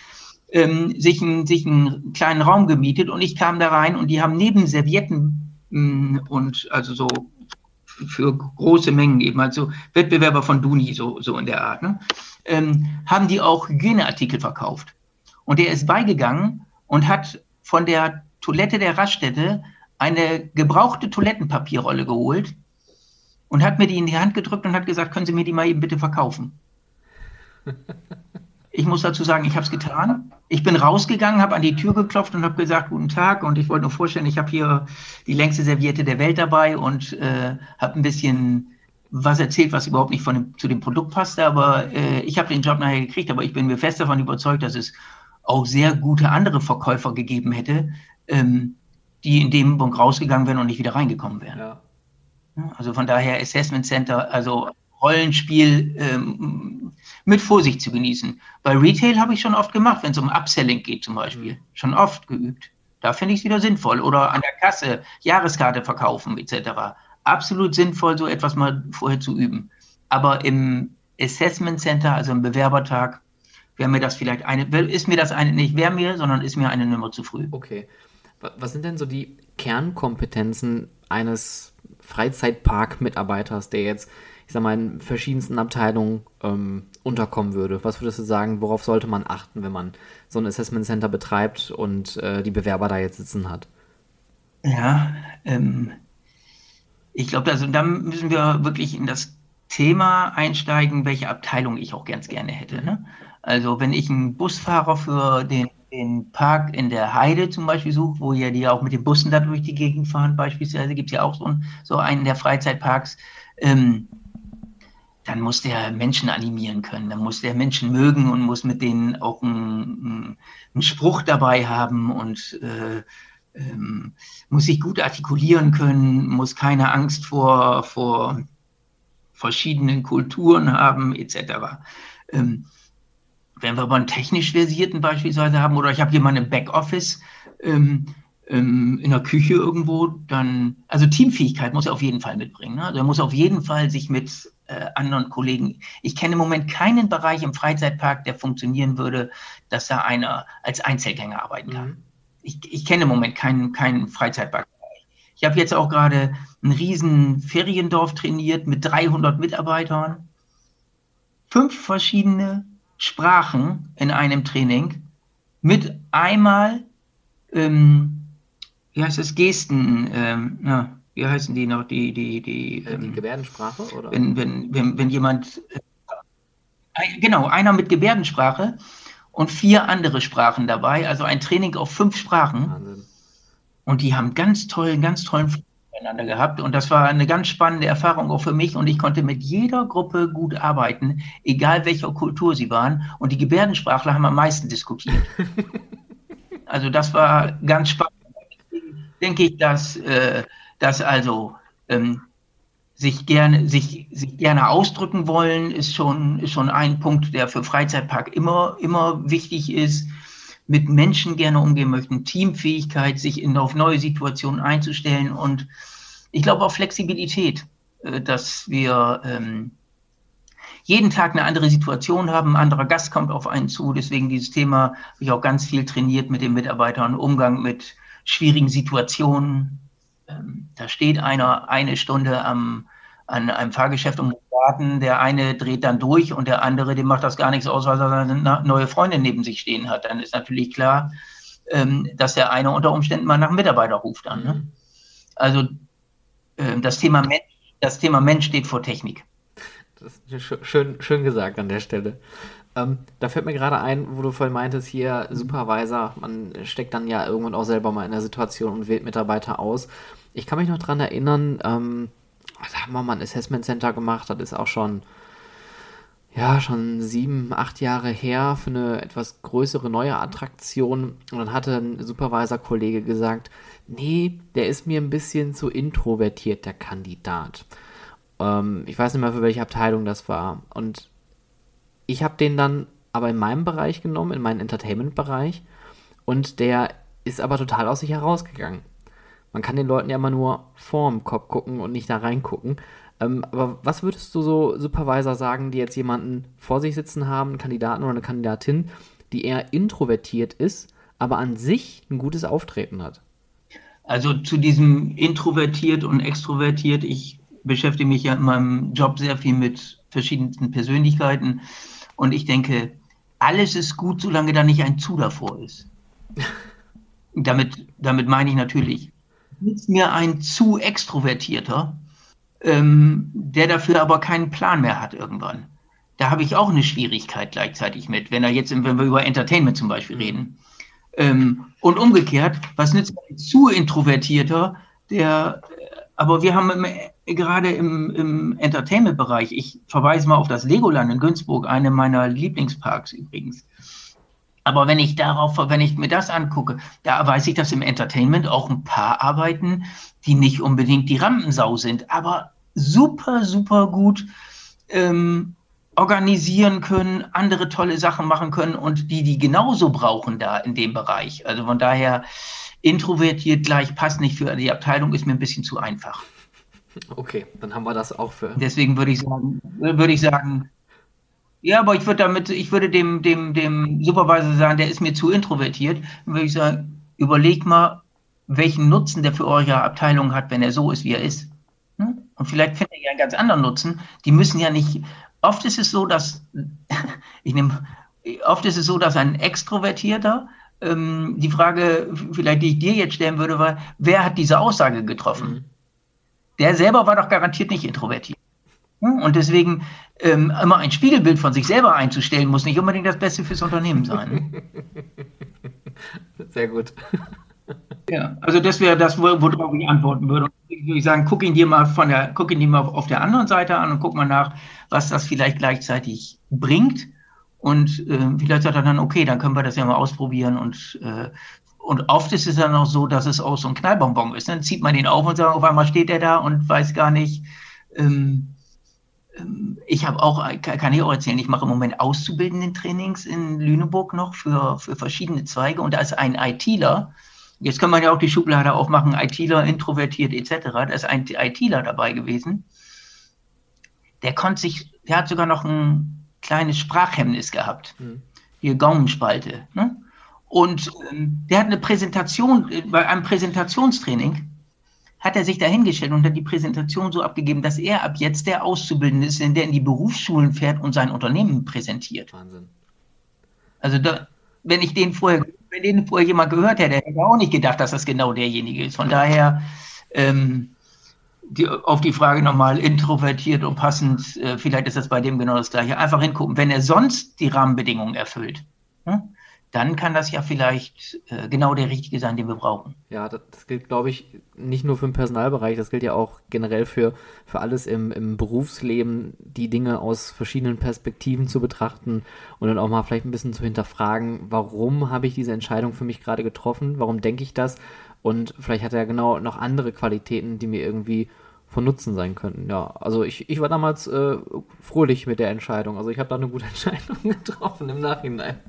ähm, sich, ein, sich einen kleinen Raum gemietet und ich kam da rein und die haben neben Servietten mm, und also so für große Mengen eben, also Wettbewerber von Duni, so, so in der Art, ne? ähm, haben die auch Hygieneartikel verkauft. Und der ist beigegangen und hat von der Toilette der Raststätte eine gebrauchte Toilettenpapierrolle geholt und hat mir die in die Hand gedrückt und hat gesagt, können Sie mir die mal eben bitte verkaufen? Ich muss dazu sagen, ich habe es getan. Ich bin rausgegangen, habe an die Tür geklopft und habe gesagt, guten Tag. Und ich wollte nur vorstellen, ich habe hier die längste Serviette der Welt dabei und äh, habe ein bisschen was erzählt, was überhaupt nicht von dem, zu dem Produkt passte. Aber äh, ich habe den Job nachher gekriegt, aber ich bin mir fest davon überzeugt, dass es auch sehr gute andere Verkäufer gegeben hätte, ähm, die in dem Punkt rausgegangen wären und nicht wieder reingekommen wären. Ja. Also von daher Assessment Center, also Rollenspiel ähm, mit Vorsicht zu genießen. Bei Retail habe ich schon oft gemacht, wenn es um Upselling geht zum Beispiel. Mhm. Schon oft geübt. Da finde ich es wieder sinnvoll. Oder an der Kasse Jahreskarte verkaufen etc. Absolut sinnvoll, so etwas mal vorher zu üben. Aber im Assessment Center, also im Bewerbertag, wäre mir das vielleicht eine, ist mir das eine, nicht wäre mir, sondern ist mir eine Nummer zu früh. Okay. Was sind denn so die Kernkompetenzen eines Freizeitpark-Mitarbeiters, der jetzt ich sag mal, in verschiedensten Abteilungen ähm, unterkommen würde. Was würdest du sagen, worauf sollte man achten, wenn man so ein Assessment Center betreibt und äh, die Bewerber da jetzt sitzen hat? Ja, ähm, ich glaube, also da müssen wir wirklich in das Thema einsteigen, welche Abteilung ich auch ganz gerne hätte. Ne? Also wenn ich einen Busfahrer für den, den Park in der Heide zum Beispiel suche, wo ja die auch mit den Bussen da durch die Gegend fahren, beispielsweise gibt es ja auch so, ein, so einen der Freizeitparks, ähm, dann muss der Menschen animieren können, dann muss der Menschen mögen und muss mit denen auch einen, einen Spruch dabei haben und äh, ähm, muss sich gut artikulieren können, muss keine Angst vor, vor verschiedenen Kulturen haben, etc. Ähm, wenn wir aber einen technisch versierten beispielsweise haben, oder ich habe jemanden im Backoffice, ähm, ähm, in der Küche irgendwo, dann, also Teamfähigkeit muss er auf jeden Fall mitbringen. Ne? Also er muss auf jeden Fall sich mit äh, anderen Kollegen, ich kenne im Moment keinen Bereich im Freizeitpark, der funktionieren würde, dass da einer als Einzelgänger arbeiten kann. Mhm. Ich, ich kenne im Moment keinen, keinen Freizeitpark. Ich habe jetzt auch gerade ein riesen Feriendorf trainiert mit 300 Mitarbeitern. Fünf verschiedene Sprachen in einem Training mit einmal ähm, wie heißt es, Gesten, ähm, na, wie heißen die noch, die, die, die, ähm, die Gebärdensprache, oder? Wenn, wenn, wenn, wenn jemand, äh, genau, einer mit Gebärdensprache und vier andere Sprachen dabei, also ein Training auf fünf Sprachen. Wahnsinn. Und die haben ganz tollen, ganz tollen miteinander gehabt und das war eine ganz spannende Erfahrung auch für mich und ich konnte mit jeder Gruppe gut arbeiten, egal welcher Kultur sie waren und die Gebärdensprachler haben am meisten diskutiert. also das war ganz spannend denke ich, dass, äh, dass also ähm, sich gerne, sich, sich gerne ausdrücken wollen, ist schon, ist schon ein Punkt, der für Freizeitpark immer, immer wichtig ist. Mit Menschen gerne umgehen möchten, Teamfähigkeit, sich in, auf neue Situationen einzustellen und ich glaube auch Flexibilität, äh, dass wir ähm, jeden Tag eine andere Situation haben, ein anderer Gast kommt auf einen zu. Deswegen dieses Thema habe ich auch ganz viel trainiert mit den Mitarbeitern, Umgang mit schwierigen Situationen. Ähm, da steht einer eine Stunde am, an einem Fahrgeschäft und muss warten. Der eine dreht dann durch und der andere, dem macht das gar nichts aus, weil er eine neue Freundin neben sich stehen hat. Dann ist natürlich klar, ähm, dass der eine unter Umständen mal nach einem Mitarbeiter ruft an. Ne? Mhm. Also das, Thema Mensch, das Thema Mensch steht vor Technik. Das ist schön, schön gesagt an der Stelle. Ähm, da fällt mir gerade ein, wo du vorhin meintest, hier Supervisor, man steckt dann ja irgendwann auch selber mal in der Situation und wählt Mitarbeiter aus. Ich kann mich noch daran erinnern, ähm, da haben wir mal ein Assessment Center gemacht, das ist auch schon, ja, schon sieben, acht Jahre her für eine etwas größere neue Attraktion. Und dann hatte ein Supervisor-Kollege gesagt, nee, der ist mir ein bisschen zu introvertiert, der Kandidat. Ähm, ich weiß nicht mehr, für welche Abteilung das war. Und ich habe den dann aber in meinem Bereich genommen, in meinen Entertainment-Bereich. Und der ist aber total aus sich herausgegangen. Man kann den Leuten ja immer nur vorm Kopf gucken und nicht da reingucken. Ähm, aber was würdest du so Supervisor sagen, die jetzt jemanden vor sich sitzen haben, einen Kandidaten oder eine Kandidatin, die eher introvertiert ist, aber an sich ein gutes Auftreten hat? Also zu diesem introvertiert und extrovertiert, ich beschäftige mich ja in meinem Job sehr viel mit verschiedenen Persönlichkeiten und ich denke, alles ist gut, solange da nicht ein Zu davor ist. damit, damit meine ich natürlich, ist mir ein zu extrovertierter, ähm, der dafür aber keinen Plan mehr hat irgendwann. Da habe ich auch eine Schwierigkeit gleichzeitig mit, wenn er jetzt, wenn wir über Entertainment zum Beispiel reden. Ähm, und umgekehrt, was nützt ein zu introvertierter, der, aber wir haben im, gerade im, im Entertainment-Bereich, ich verweise mal auf das Legoland in Günzburg, eine meiner Lieblingsparks übrigens. Aber wenn ich darauf, wenn ich mir das angucke, da weiß ich, dass im Entertainment auch ein paar arbeiten, die nicht unbedingt die Rampensau sind, aber super, super gut ähm, organisieren können, andere tolle Sachen machen können und die, die genauso brauchen da in dem Bereich. Also von daher, introvertiert gleich passt nicht für die Abteilung, ist mir ein bisschen zu einfach. Okay, dann haben wir das auch für. Deswegen würde ich sagen, würde ich sagen, ja, aber ich würde damit, ich würde dem, dem, dem Supervisor sagen, der ist mir zu introvertiert. Dann würde ich sagen, überleg mal, welchen Nutzen der für eure Abteilung hat, wenn er so ist, wie er ist. Hm? Und vielleicht findet er ja einen ganz anderen Nutzen. Die müssen ja nicht. Oft ist es so, dass ich nehme, oft ist es so, dass ein Extrovertierter ähm, die Frage, vielleicht die ich dir jetzt stellen würde, war, wer hat diese Aussage getroffen? Mhm. Der selber war doch garantiert nicht introvertiert. Hm? Und deswegen ähm, immer ein Spiegelbild von sich selber einzustellen, muss nicht unbedingt das Beste fürs Unternehmen sein. Sehr gut. Ja, also das wäre das, worauf ich antworten würde. Ich würde sagen, guck ihn dir mal von der, guck ihn dir mal auf der anderen Seite an und guck mal nach, was das vielleicht gleichzeitig bringt. Und äh, vielleicht sagt er dann, okay, dann können wir das ja mal ausprobieren. Und, äh, und oft ist es dann auch so, dass es auch so ein Knallbonbon ist. Dann zieht man ihn auf und sagt, auf einmal steht er da und weiß gar nicht, ähm, ähm, ich habe auch, kann ich auch erzählen, ich mache im Moment auszubildenden Trainings in Lüneburg noch für, für verschiedene Zweige und da ist ein ITler, jetzt kann man ja auch die Schublade aufmachen, ITler, introvertiert etc., da ist ein ITler dabei gewesen, der konnte sich, der hat sogar noch ein kleines Sprachhemmnis gehabt, mhm. hier Gaumenspalte, ne? Und ähm, der hat eine Präsentation, äh, bei einem Präsentationstraining, hat er sich dahingestellt und hat die Präsentation so abgegeben, dass er ab jetzt der Auszubildende ist, der in die Berufsschulen fährt und sein Unternehmen präsentiert. Wahnsinn. Also da, wenn ich den vorher, wenn den vorher jemand gehört hätte, hätte er auch nicht gedacht, dass das genau derjenige ist. Von daher ähm, die, auf die Frage nochmal introvertiert und passend, äh, vielleicht ist das bei dem genau das gleiche. Einfach hingucken, wenn er sonst die Rahmenbedingungen erfüllt. Hm? Dann kann das ja vielleicht äh, genau der richtige sein, den wir brauchen. Ja, das, das gilt, glaube ich, nicht nur für den Personalbereich, das gilt ja auch generell für, für alles im, im Berufsleben, die Dinge aus verschiedenen Perspektiven zu betrachten und dann auch mal vielleicht ein bisschen zu hinterfragen, warum habe ich diese Entscheidung für mich gerade getroffen, warum denke ich das und vielleicht hat er genau noch andere Qualitäten, die mir irgendwie von Nutzen sein könnten. Ja, also ich, ich war damals äh, fröhlich mit der Entscheidung. Also ich habe da eine gute Entscheidung getroffen im Nachhinein.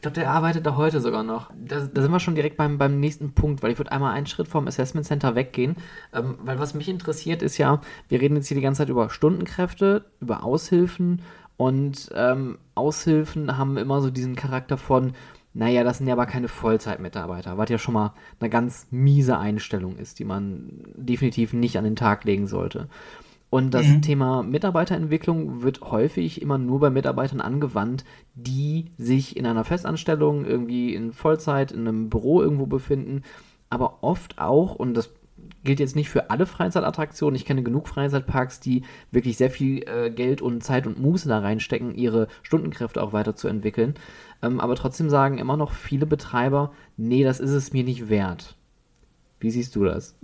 Ich glaube, der arbeitet da heute sogar noch. Da, da, sind wir schon direkt beim, beim nächsten Punkt, weil ich würde einmal einen Schritt vom Assessment Center weggehen. Ähm, weil was mich interessiert ist ja, wir reden jetzt hier die ganze Zeit über Stundenkräfte, über Aushilfen und ähm, Aushilfen haben immer so diesen Charakter von, naja, das sind ja aber keine Vollzeitmitarbeiter, was ja schon mal eine ganz miese Einstellung ist, die man definitiv nicht an den Tag legen sollte. Und das mhm. Thema Mitarbeiterentwicklung wird häufig immer nur bei Mitarbeitern angewandt, die sich in einer Festanstellung irgendwie in Vollzeit in einem Büro irgendwo befinden, aber oft auch, und das gilt jetzt nicht für alle Freizeitattraktionen. Ich kenne genug Freizeitparks, die wirklich sehr viel äh, Geld und Zeit und Muße da reinstecken, ihre Stundenkräfte auch weiterzuentwickeln. Ähm, aber trotzdem sagen immer noch viele Betreiber, nee, das ist es mir nicht wert. Wie siehst du das?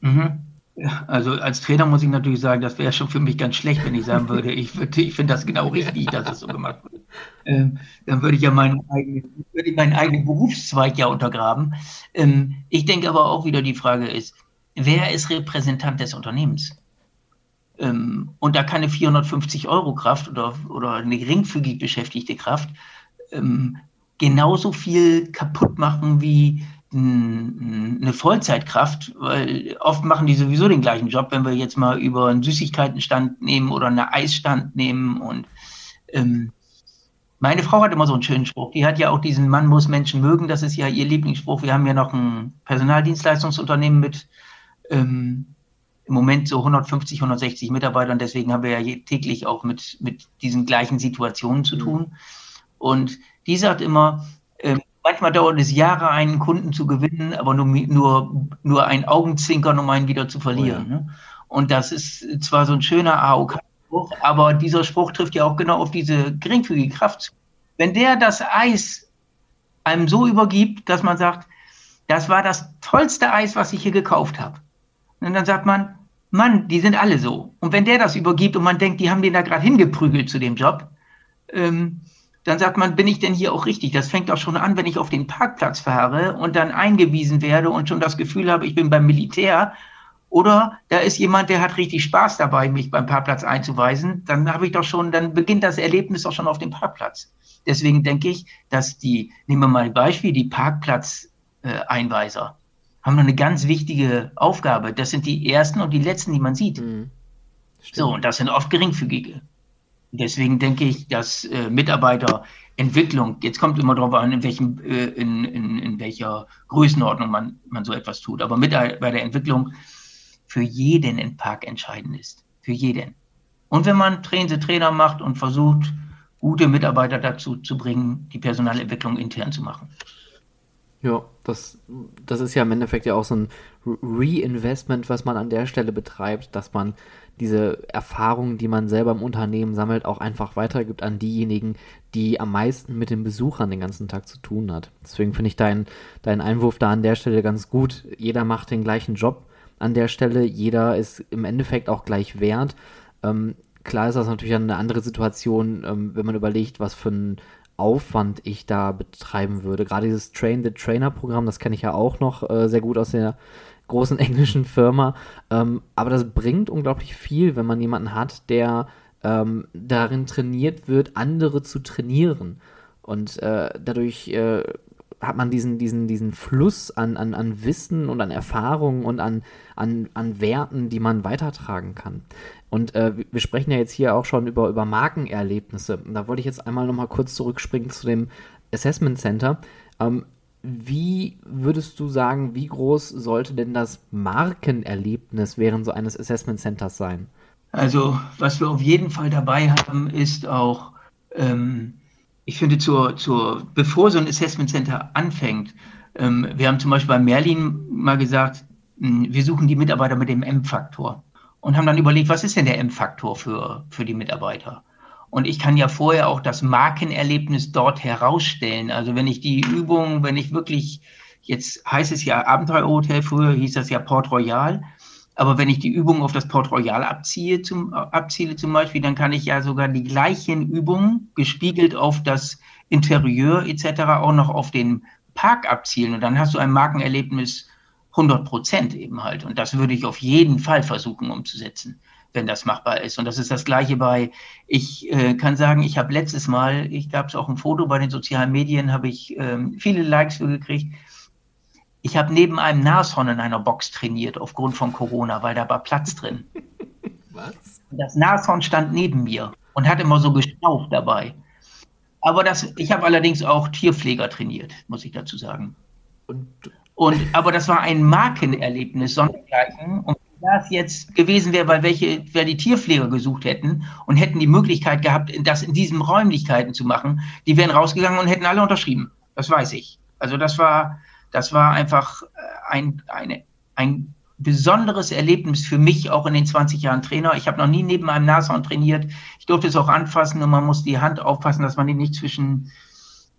Mhm. Ja, also als Trainer muss ich natürlich sagen, das wäre schon für mich ganz schlecht, wenn ich sagen würde, ich, ich finde das genau richtig, dass es so gemacht wird. Ähm, dann würde ich ja meinen eigenen, würde ich meinen eigenen Berufszweig ja untergraben. Ähm, ich denke aber auch wieder, die Frage ist, wer ist Repräsentant des Unternehmens? Ähm, und da kann eine 450 Euro Kraft oder, oder eine geringfügig beschäftigte Kraft ähm, genauso viel kaputt machen wie eine Vollzeitkraft, weil oft machen die sowieso den gleichen Job, wenn wir jetzt mal über einen Süßigkeitenstand nehmen oder einen Eisstand nehmen. Und ähm, meine Frau hat immer so einen schönen Spruch. Die hat ja auch diesen Mann muss Menschen mögen. Das ist ja ihr Lieblingsspruch. Wir haben ja noch ein Personaldienstleistungsunternehmen mit ähm, im Moment so 150, 160 Mitarbeitern. Deswegen haben wir ja täglich auch mit, mit diesen gleichen Situationen zu tun. Und die sagt immer, ähm, Manchmal dauert es Jahre, einen Kunden zu gewinnen, aber nur, nur, nur ein Augenzwinkern, um einen wieder zu verlieren. Oh ja. ne? Und das ist zwar so ein schöner AOK-Spruch, aber dieser Spruch trifft ja auch genau auf diese geringfügige Kraft zu. Wenn der das Eis einem so übergibt, dass man sagt, das war das tollste Eis, was ich hier gekauft habe. Und dann sagt man, Mann, die sind alle so. Und wenn der das übergibt und man denkt, die haben den da gerade hingeprügelt zu dem Job, ähm, dann sagt man, bin ich denn hier auch richtig? Das fängt auch schon an, wenn ich auf den Parkplatz fahre und dann eingewiesen werde und schon das Gefühl habe, ich bin beim Militär. Oder da ist jemand, der hat richtig Spaß dabei, mich beim Parkplatz einzuweisen. Dann habe ich doch schon, dann beginnt das Erlebnis auch schon auf dem Parkplatz. Deswegen denke ich, dass die, nehmen wir mal ein Beispiel, die Parkplatzeinweiser äh, haben eine ganz wichtige Aufgabe. Das sind die ersten und die letzten, die man sieht. Mhm. So, und das sind oft geringfügige. Deswegen denke ich, dass äh, Mitarbeiterentwicklung, jetzt kommt immer darauf an, in, welchem, äh, in, in, in welcher Größenordnung man, man so etwas tut, aber Mitarbeiterentwicklung für jeden im Park entscheidend ist. Für jeden. Und wenn man Trainer, Trainer macht und versucht, gute Mitarbeiter dazu zu bringen, die Personalentwicklung intern zu machen. Ja, das, das ist ja im Endeffekt ja auch so ein Reinvestment, was man an der Stelle betreibt, dass man diese Erfahrungen, die man selber im Unternehmen sammelt, auch einfach weitergibt an diejenigen, die am meisten mit den Besuchern den ganzen Tag zu tun hat. Deswegen finde ich deinen dein Einwurf da an der Stelle ganz gut. Jeder macht den gleichen Job an der Stelle, jeder ist im Endeffekt auch gleich wert. Ähm, klar ist das natürlich eine andere Situation, ähm, wenn man überlegt, was für ein Aufwand ich da betreiben würde. Gerade dieses Train the Trainer Programm, das kenne ich ja auch noch äh, sehr gut aus der großen englischen Firma. Ähm, aber das bringt unglaublich viel, wenn man jemanden hat, der ähm, darin trainiert wird, andere zu trainieren. Und äh, dadurch äh, hat man diesen, diesen, diesen Fluss an, an, an Wissen und an Erfahrungen und an, an, an Werten, die man weitertragen kann. Und äh, wir sprechen ja jetzt hier auch schon über, über Markenerlebnisse. Und da wollte ich jetzt einmal nochmal kurz zurückspringen zu dem Assessment Center. Ähm, wie würdest du sagen, wie groß sollte denn das Markenerlebnis während so eines Assessment Centers sein? Also, was wir auf jeden Fall dabei haben, ist auch, ähm, ich finde, zur, zur, bevor so ein Assessment Center anfängt, ähm, wir haben zum Beispiel bei Merlin mal gesagt, mh, hm, wir suchen die Mitarbeiter mit dem M-Faktor und haben dann überlegt, was ist denn der M-Faktor für, für die Mitarbeiter? Und ich kann ja vorher auch das Markenerlebnis dort herausstellen. Also wenn ich die Übung, wenn ich wirklich, jetzt heißt es ja Abenteuerhotel, früher hieß das ja Port Royal, aber wenn ich die Übung auf das Port Royal abziehe, zum, abziele zum Beispiel, dann kann ich ja sogar die gleichen Übungen gespiegelt auf das Interieur etc. auch noch auf den Park abzielen. Und dann hast du ein Markenerlebnis 100 Prozent eben halt. Und das würde ich auf jeden Fall versuchen umzusetzen wenn das machbar ist. Und das ist das Gleiche bei, ich äh, kann sagen, ich habe letztes Mal, ich gab es auch ein Foto bei den sozialen Medien, habe ich ähm, viele Likes für gekriegt. Ich habe neben einem Nashorn in einer Box trainiert aufgrund von Corona, weil da war Platz drin. Was? Das Nashorn stand neben mir und hat immer so geschnauft dabei. Aber das, ich habe allerdings auch Tierpfleger trainiert, muss ich dazu sagen. Und, und aber das war ein Markenerlebnis, sondergleichen. Und das jetzt gewesen wäre, weil welche, wer die Tierpfleger gesucht hätten und hätten die Möglichkeit gehabt, das in diesen Räumlichkeiten zu machen, die wären rausgegangen und hätten alle unterschrieben. Das weiß ich. Also das war, das war einfach äh, ein, eine, ein besonderes Erlebnis für mich, auch in den 20 Jahren Trainer. Ich habe noch nie neben einem Nashorn trainiert. Ich durfte es auch anfassen und man muss die Hand aufpassen, dass man die nicht zwischen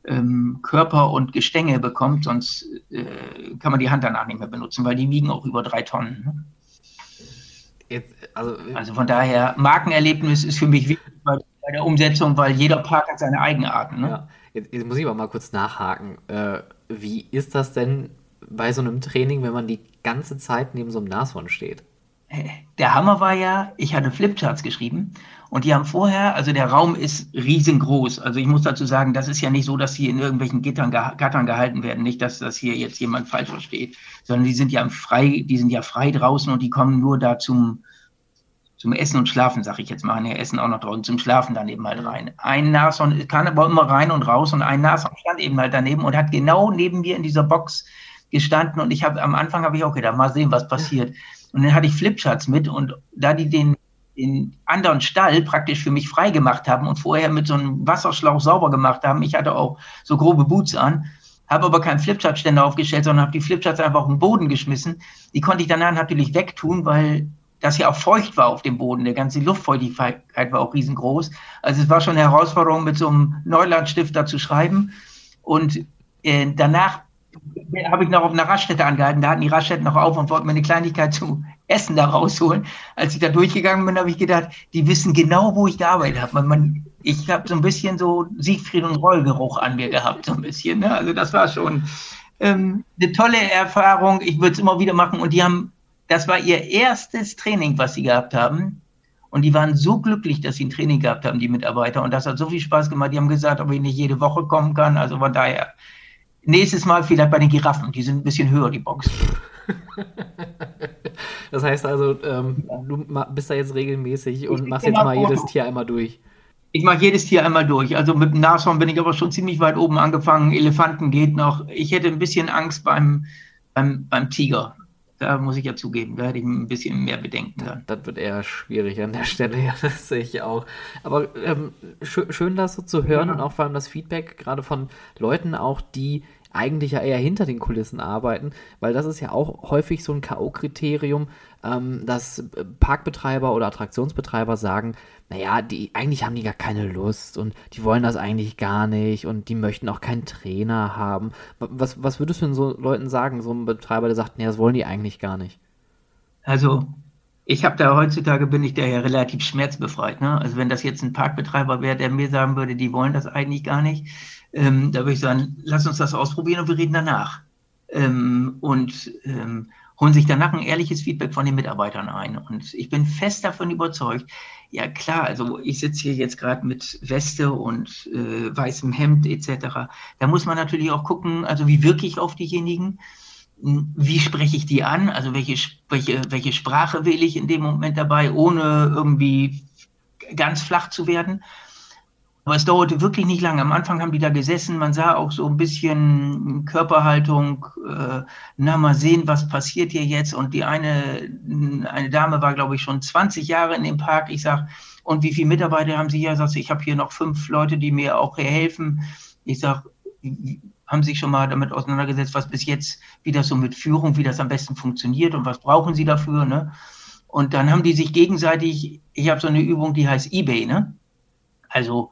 ähm, Körper und Gestänge bekommt, sonst äh, kann man die Hand danach nicht mehr benutzen, weil die wiegen auch über drei Tonnen. Ne? Jetzt, also, also, von daher, Markenerlebnis ist für mich wichtig bei, bei der Umsetzung, weil jeder Park hat seine Eigenarten. Ne? Ja. Jetzt, jetzt, muss ich aber mal kurz nachhaken. Äh, wie ist das denn bei so einem Training, wenn man die ganze Zeit neben so einem Nashorn steht? Der Hammer war ja, ich hatte Flipcharts geschrieben und die haben vorher, also der Raum ist riesengroß. Also ich muss dazu sagen, das ist ja nicht so, dass sie in irgendwelchen Gittern, Gattern gehalten werden. Nicht, dass das hier jetzt jemand falsch versteht, sondern die sind ja frei, die sind ja frei draußen und die kommen nur da zum, zum Essen und Schlafen, sag ich jetzt mal. Ne, Essen auch noch draußen, zum Schlafen daneben halt rein. Ein Nashorn kann aber immer rein und raus und ein Nashorn stand eben halt daneben und hat genau neben mir in dieser Box gestanden und ich habe am Anfang habe ich auch gedacht, mal sehen, was passiert. Und dann hatte ich Flipcharts mit und da die den den anderen Stall praktisch für mich frei gemacht haben und vorher mit so einem Wasserschlauch sauber gemacht haben. Ich hatte auch so grobe Boots an, habe aber keinen Flipchart-Ständer aufgestellt, sondern habe die Flipcharts einfach auf den Boden geschmissen. Die konnte ich danach natürlich wegtun, weil das ja auch feucht war auf dem Boden. Der ganze Luftfeuchtigkeit war auch riesengroß. Also es war schon eine Herausforderung, mit so einem Neulandstifter zu schreiben. Und äh, danach habe ich noch auf einer Raststätte angehalten. Da hatten die Raststätten noch auf und wollten mir eine Kleinigkeit zu essen da rausholen. Als ich da durchgegangen bin, habe ich gedacht, die wissen genau, wo ich gearbeitet habe. Man, man, ich habe so ein bisschen so Siegfried und Rollgeruch an mir gehabt, so ein bisschen. Ne? Also das war schon ähm, eine tolle Erfahrung. Ich würde es immer wieder machen. Und die haben, das war ihr erstes Training, was sie gehabt haben. Und die waren so glücklich, dass sie ein Training gehabt haben, die Mitarbeiter. Und das hat so viel Spaß gemacht. Die haben gesagt, ob ich nicht jede Woche kommen kann. Also von daher, nächstes Mal vielleicht bei den Giraffen. Die sind ein bisschen höher, die Box. Das heißt also, ähm, du bist da jetzt regelmäßig und machst jetzt mal jedes Tier einmal durch. Ich mache jedes Tier einmal durch. Also mit dem Nashorn bin ich aber schon ziemlich weit oben angefangen. Elefanten geht noch. Ich hätte ein bisschen Angst beim, beim, beim Tiger. Da muss ich ja zugeben, da hätte ich ein bisschen mehr Bedenken dann. Das wird eher schwierig an der Stelle, ja, das sehe ich auch. Aber ähm, schön, schön, das so zu hören ja. und auch vor allem das Feedback gerade von Leuten auch, die eigentlich ja eher hinter den Kulissen arbeiten, weil das ist ja auch häufig so ein K.O.-Kriterium, ähm, dass Parkbetreiber oder Attraktionsbetreiber sagen, naja, die, eigentlich haben die gar keine Lust und die wollen das eigentlich gar nicht und die möchten auch keinen Trainer haben. Was, was würdest du denn so Leuten sagen, so ein Betreiber, der sagt, nee, das wollen die eigentlich gar nicht? Also, ich habe da heutzutage bin ich da ja relativ schmerzbefreit. Ne? Also wenn das jetzt ein Parkbetreiber wäre, der mir sagen würde, die wollen das eigentlich gar nicht, ähm, da würde ich sagen, lass uns das ausprobieren und wir reden danach. Ähm, und ähm, holen sich danach ein ehrliches Feedback von den Mitarbeitern ein. Und ich bin fest davon überzeugt, ja klar, also ich sitze hier jetzt gerade mit Weste und äh, weißem Hemd etc. Da muss man natürlich auch gucken, also wie wirke ich auf diejenigen, wie spreche ich die an, also welche, welche, welche Sprache wähle ich in dem Moment dabei, ohne irgendwie ganz flach zu werden. Aber es dauerte wirklich nicht lange. Am Anfang haben die da gesessen, man sah auch so ein bisschen Körperhaltung, äh, na mal sehen, was passiert hier jetzt. Und die eine, eine Dame war, glaube ich, schon 20 Jahre in dem Park. Ich sage, und wie viele Mitarbeiter haben Sie hier? Sagt ich habe hier noch fünf Leute, die mir auch helfen. Ich sage, haben Sie sich schon mal damit auseinandergesetzt, was bis jetzt, wie das so mit Führung, wie das am besten funktioniert und was brauchen Sie dafür? Ne? Und dann haben die sich gegenseitig, ich habe so eine Übung, die heißt eBay, ne? Also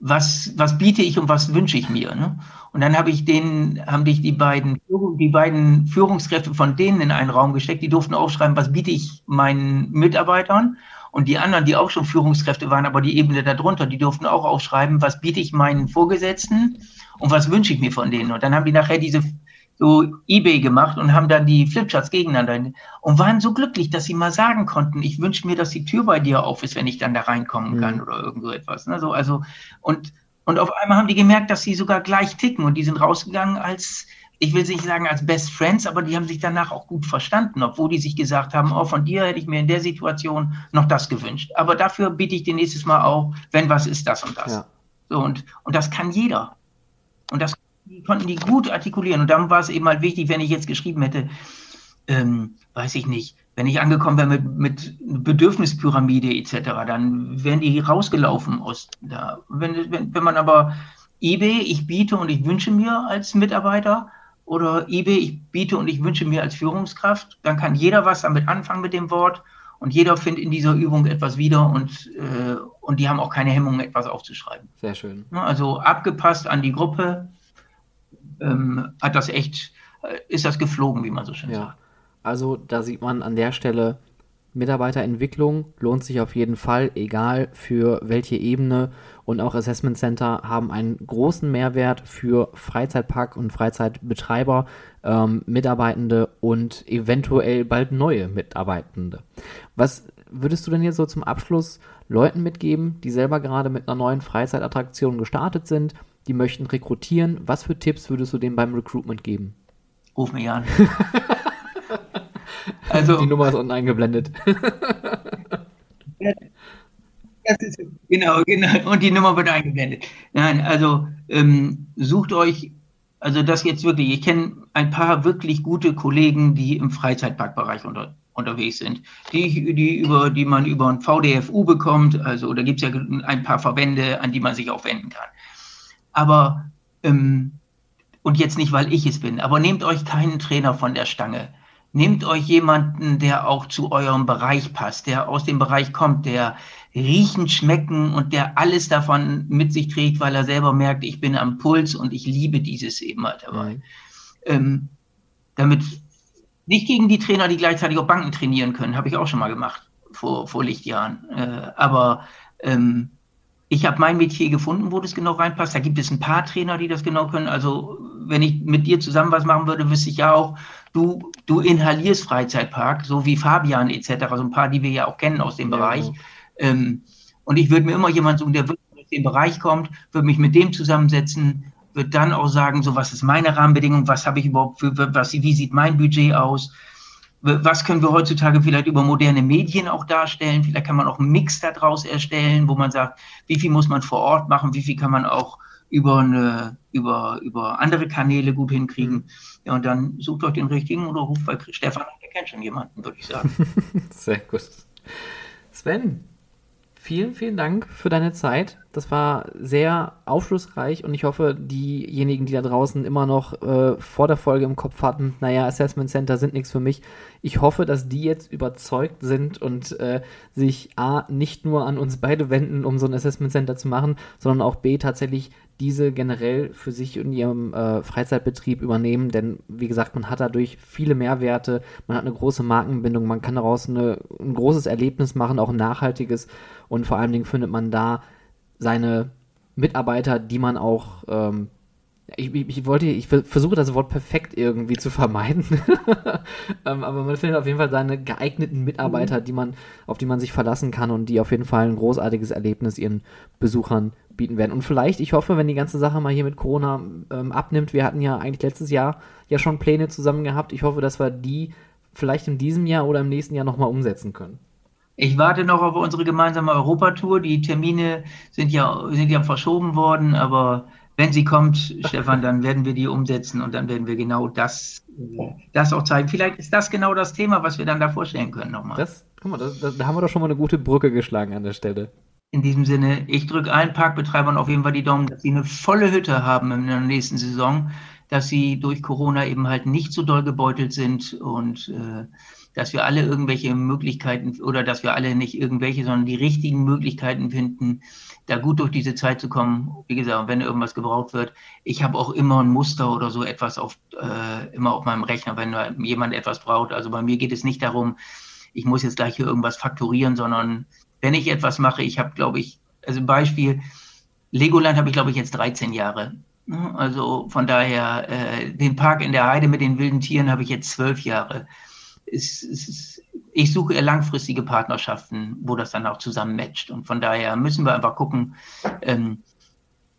was, was biete ich und was wünsche ich mir. Ne? Und dann habe ich den, haben dich die beiden, die beiden Führungskräfte von denen in einen Raum gesteckt, die durften aufschreiben, was biete ich meinen Mitarbeitern. Und die anderen, die auch schon Führungskräfte waren, aber die Ebene darunter, die durften auch aufschreiben, was biete ich meinen Vorgesetzten und was wünsche ich mir von denen. Und dann haben die nachher diese so eBay gemacht und haben dann die Flipcharts gegeneinander und waren so glücklich, dass sie mal sagen konnten, ich wünsche mir, dass die Tür bei dir auf ist, wenn ich dann da reinkommen kann mhm. oder irgend so etwas. Ne? So, also, und, und auf einmal haben die gemerkt, dass sie sogar gleich ticken und die sind rausgegangen als, ich will nicht sagen als Best Friends, aber die haben sich danach auch gut verstanden, obwohl die sich gesagt haben, oh, von dir hätte ich mir in der Situation noch das gewünscht. Aber dafür biete ich dir nächstes Mal auch, wenn was ist, das und das. Ja. So, und, und das kann jeder. Und das die konnten die gut artikulieren. Und dann war es eben halt wichtig, wenn ich jetzt geschrieben hätte, ähm, weiß ich nicht, wenn ich angekommen wäre mit, mit Bedürfnispyramide etc., dann wären die rausgelaufen aus da. Wenn, wenn, wenn man aber eBay, ich biete und ich wünsche mir als Mitarbeiter oder IB, ich biete und ich wünsche mir als Führungskraft, dann kann jeder was damit anfangen mit dem Wort und jeder findet in dieser Übung etwas wieder und, äh, und die haben auch keine Hemmung, etwas aufzuschreiben. Sehr schön. Also abgepasst an die Gruppe ähm, hat das echt, äh, ist das geflogen, wie man so schön ja. sagt. Also da sieht man an der Stelle, Mitarbeiterentwicklung lohnt sich auf jeden Fall, egal für welche Ebene. Und auch Assessment Center haben einen großen Mehrwert für Freizeitpark und Freizeitbetreiber, ähm, Mitarbeitende und eventuell bald neue Mitarbeitende. Was würdest du denn jetzt so zum Abschluss Leuten mitgeben, die selber gerade mit einer neuen Freizeitattraktion gestartet sind, die möchten rekrutieren? Was für Tipps würdest du denen beim Recruitment geben? Ruf mich an. Also, die Nummer ist unten eingeblendet. Ist, genau, genau. Und die Nummer wird eingeblendet. Nein, also ähm, sucht euch, also das jetzt wirklich, ich kenne ein paar wirklich gute Kollegen, die im Freizeitparkbereich unter, unterwegs sind, die, die, über, die man über ein VDFU bekommt, also da gibt es ja ein paar Verbände, an die man sich auch wenden kann. Aber, ähm, und jetzt nicht, weil ich es bin, aber nehmt euch keinen Trainer von der Stange Nehmt euch jemanden, der auch zu eurem Bereich passt, der aus dem Bereich kommt, der riechen, schmecken und der alles davon mit sich trägt, weil er selber merkt, ich bin am Puls und ich liebe dieses eben halt dabei. Mhm. Ähm, damit nicht gegen die Trainer, die gleichzeitig auch Banken trainieren können, habe ich auch schon mal gemacht vor, vor Lichtjahren. Äh, aber ähm, ich habe mein Metier gefunden, wo das genau reinpasst. Da gibt es ein paar Trainer, die das genau können. Also wenn ich mit dir zusammen was machen würde, wüsste ich ja auch, du, du inhalierst Freizeitpark, so wie Fabian etc., so ein paar, die wir ja auch kennen aus dem ja, Bereich. Ähm, und ich würde mir immer jemanden suchen, der wirklich aus dem Bereich kommt, würde mich mit dem zusammensetzen, würde dann auch sagen, so was ist meine Rahmenbedingung, was habe ich überhaupt für, was, wie sieht mein Budget aus, was können wir heutzutage vielleicht über moderne Medien auch darstellen? Vielleicht kann man auch einen Mix daraus erstellen, wo man sagt, wie viel muss man vor Ort machen, wie viel kann man auch über, eine, über, über andere Kanäle gut hinkriegen. Mhm. Ja, und dann sucht euch den richtigen oder ruft bei Stefan, der kennt schon jemanden, würde ich sagen. Sehr gut. Sven, vielen, vielen Dank für deine Zeit. Das war sehr aufschlussreich und ich hoffe, diejenigen, die da draußen immer noch äh, vor der Folge im Kopf hatten, naja, Assessment Center sind nichts für mich. Ich hoffe, dass die jetzt überzeugt sind und äh, sich A, nicht nur an uns beide wenden, um so ein Assessment Center zu machen, sondern auch B, tatsächlich diese generell für sich in ihrem äh, Freizeitbetrieb übernehmen, denn wie gesagt, man hat dadurch viele Mehrwerte, man hat eine große Markenbindung, man kann daraus eine, ein großes Erlebnis machen, auch ein nachhaltiges und vor allen Dingen findet man da seine Mitarbeiter, die man auch ähm, ich, ich, wollte, ich versuche das Wort perfekt irgendwie zu vermeiden, ähm, aber man findet auf jeden Fall seine geeigneten Mitarbeiter, mhm. die man, auf die man sich verlassen kann und die auf jeden Fall ein großartiges Erlebnis ihren Besuchern bieten werden. Und vielleicht, ich hoffe, wenn die ganze Sache mal hier mit Corona ähm, abnimmt, wir hatten ja eigentlich letztes Jahr ja schon Pläne zusammen gehabt. Ich hoffe, dass wir die vielleicht in diesem Jahr oder im nächsten Jahr nochmal umsetzen können. Ich warte noch auf unsere gemeinsame Europatour. Die Termine sind ja, sind ja verschoben worden, aber wenn sie kommt, Stefan, dann werden wir die umsetzen und dann werden wir genau das, das auch zeigen. Vielleicht ist das genau das Thema, was wir dann da vorstellen können nochmal. Das, guck mal, da haben wir doch schon mal eine gute Brücke geschlagen an der Stelle. In diesem Sinne, ich drücke allen Parkbetreibern auf jeden Fall die Daumen, dass sie eine volle Hütte haben in der nächsten Saison, dass sie durch Corona eben halt nicht so doll gebeutelt sind und äh, dass wir alle irgendwelche Möglichkeiten oder dass wir alle nicht irgendwelche, sondern die richtigen Möglichkeiten finden, da gut durch diese Zeit zu kommen. Wie gesagt, wenn irgendwas gebraucht wird, ich habe auch immer ein Muster oder so etwas auf, äh, immer auf meinem Rechner, wenn jemand etwas braucht. Also bei mir geht es nicht darum, ich muss jetzt gleich hier irgendwas fakturieren, sondern wenn ich etwas mache, ich habe, glaube ich, also Beispiel, Legoland habe ich, glaube ich, jetzt 13 Jahre. Also von daher, äh, den Park in der Heide mit den wilden Tieren habe ich jetzt zwölf Jahre. Es, es, ich suche eher langfristige Partnerschaften, wo das dann auch zusammen matcht. Und von daher müssen wir einfach gucken, ähm,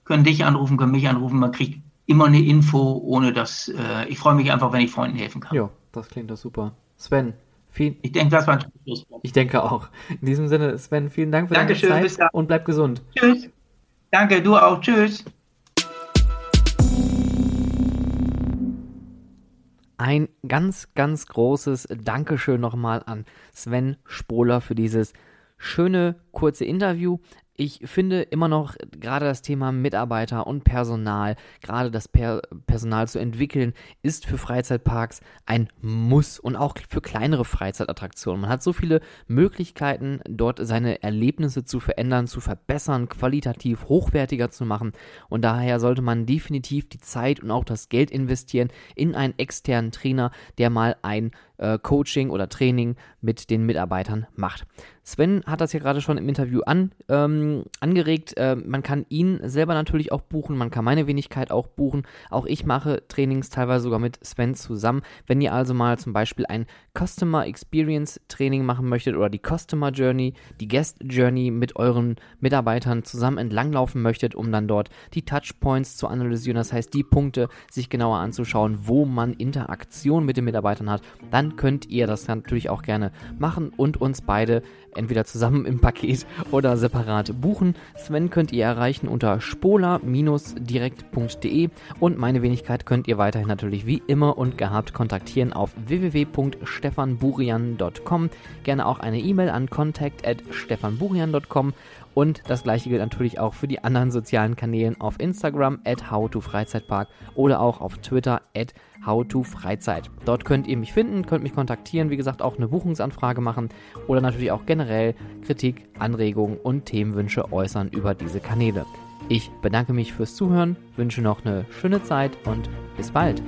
können dich anrufen, können mich anrufen. Man kriegt immer eine Info, ohne dass äh, ich freue mich einfach, wenn ich Freunden helfen kann. Ja, das klingt doch super. Sven, viel, ich denke, das war ein Schlusswort. Ich denke auch. In diesem Sinne, Sven, vielen Dank für Dankeschön, deine Zeit und bleib gesund. Tschüss. Danke, du auch. Tschüss. Ein ganz, ganz großes Dankeschön nochmal an Sven Spohler für dieses schöne, kurze Interview. Ich finde immer noch gerade das Thema Mitarbeiter und Personal, gerade das per Personal zu entwickeln, ist für Freizeitparks ein Muss und auch für kleinere Freizeitattraktionen. Man hat so viele Möglichkeiten, dort seine Erlebnisse zu verändern, zu verbessern, qualitativ hochwertiger zu machen und daher sollte man definitiv die Zeit und auch das Geld investieren in einen externen Trainer, der mal ein äh, Coaching oder Training mit den Mitarbeitern macht. Sven hat das ja gerade schon im Interview an, ähm, angeregt. Äh, man kann ihn selber natürlich auch buchen, man kann meine Wenigkeit auch buchen. Auch ich mache Trainings teilweise sogar mit Sven zusammen. Wenn ihr also mal zum Beispiel ein Customer Experience Training machen möchtet oder die Customer Journey, die Guest Journey mit euren Mitarbeitern zusammen entlanglaufen möchtet, um dann dort die Touchpoints zu analysieren, das heißt die Punkte sich genauer anzuschauen, wo man Interaktion mit den Mitarbeitern hat, dann könnt ihr das natürlich auch gerne machen und uns beide entweder zusammen im Paket oder separat buchen. Sven könnt ihr erreichen unter spola-direkt.de und meine Wenigkeit könnt ihr weiterhin natürlich wie immer und gehabt kontaktieren auf www.stefanburian.com. Gerne auch eine E-Mail an contact@stefanburian.com und das gleiche gilt natürlich auch für die anderen sozialen Kanälen auf Instagram at howtofreizeitpark oder auch auf Twitter at howtofreizeit. Dort könnt ihr mich finden, könnt mich kontaktieren, wie gesagt auch eine Buchungsanfrage machen oder natürlich auch generell Kritik, Anregungen und Themenwünsche äußern über diese Kanäle. Ich bedanke mich fürs Zuhören, wünsche noch eine schöne Zeit und bis bald.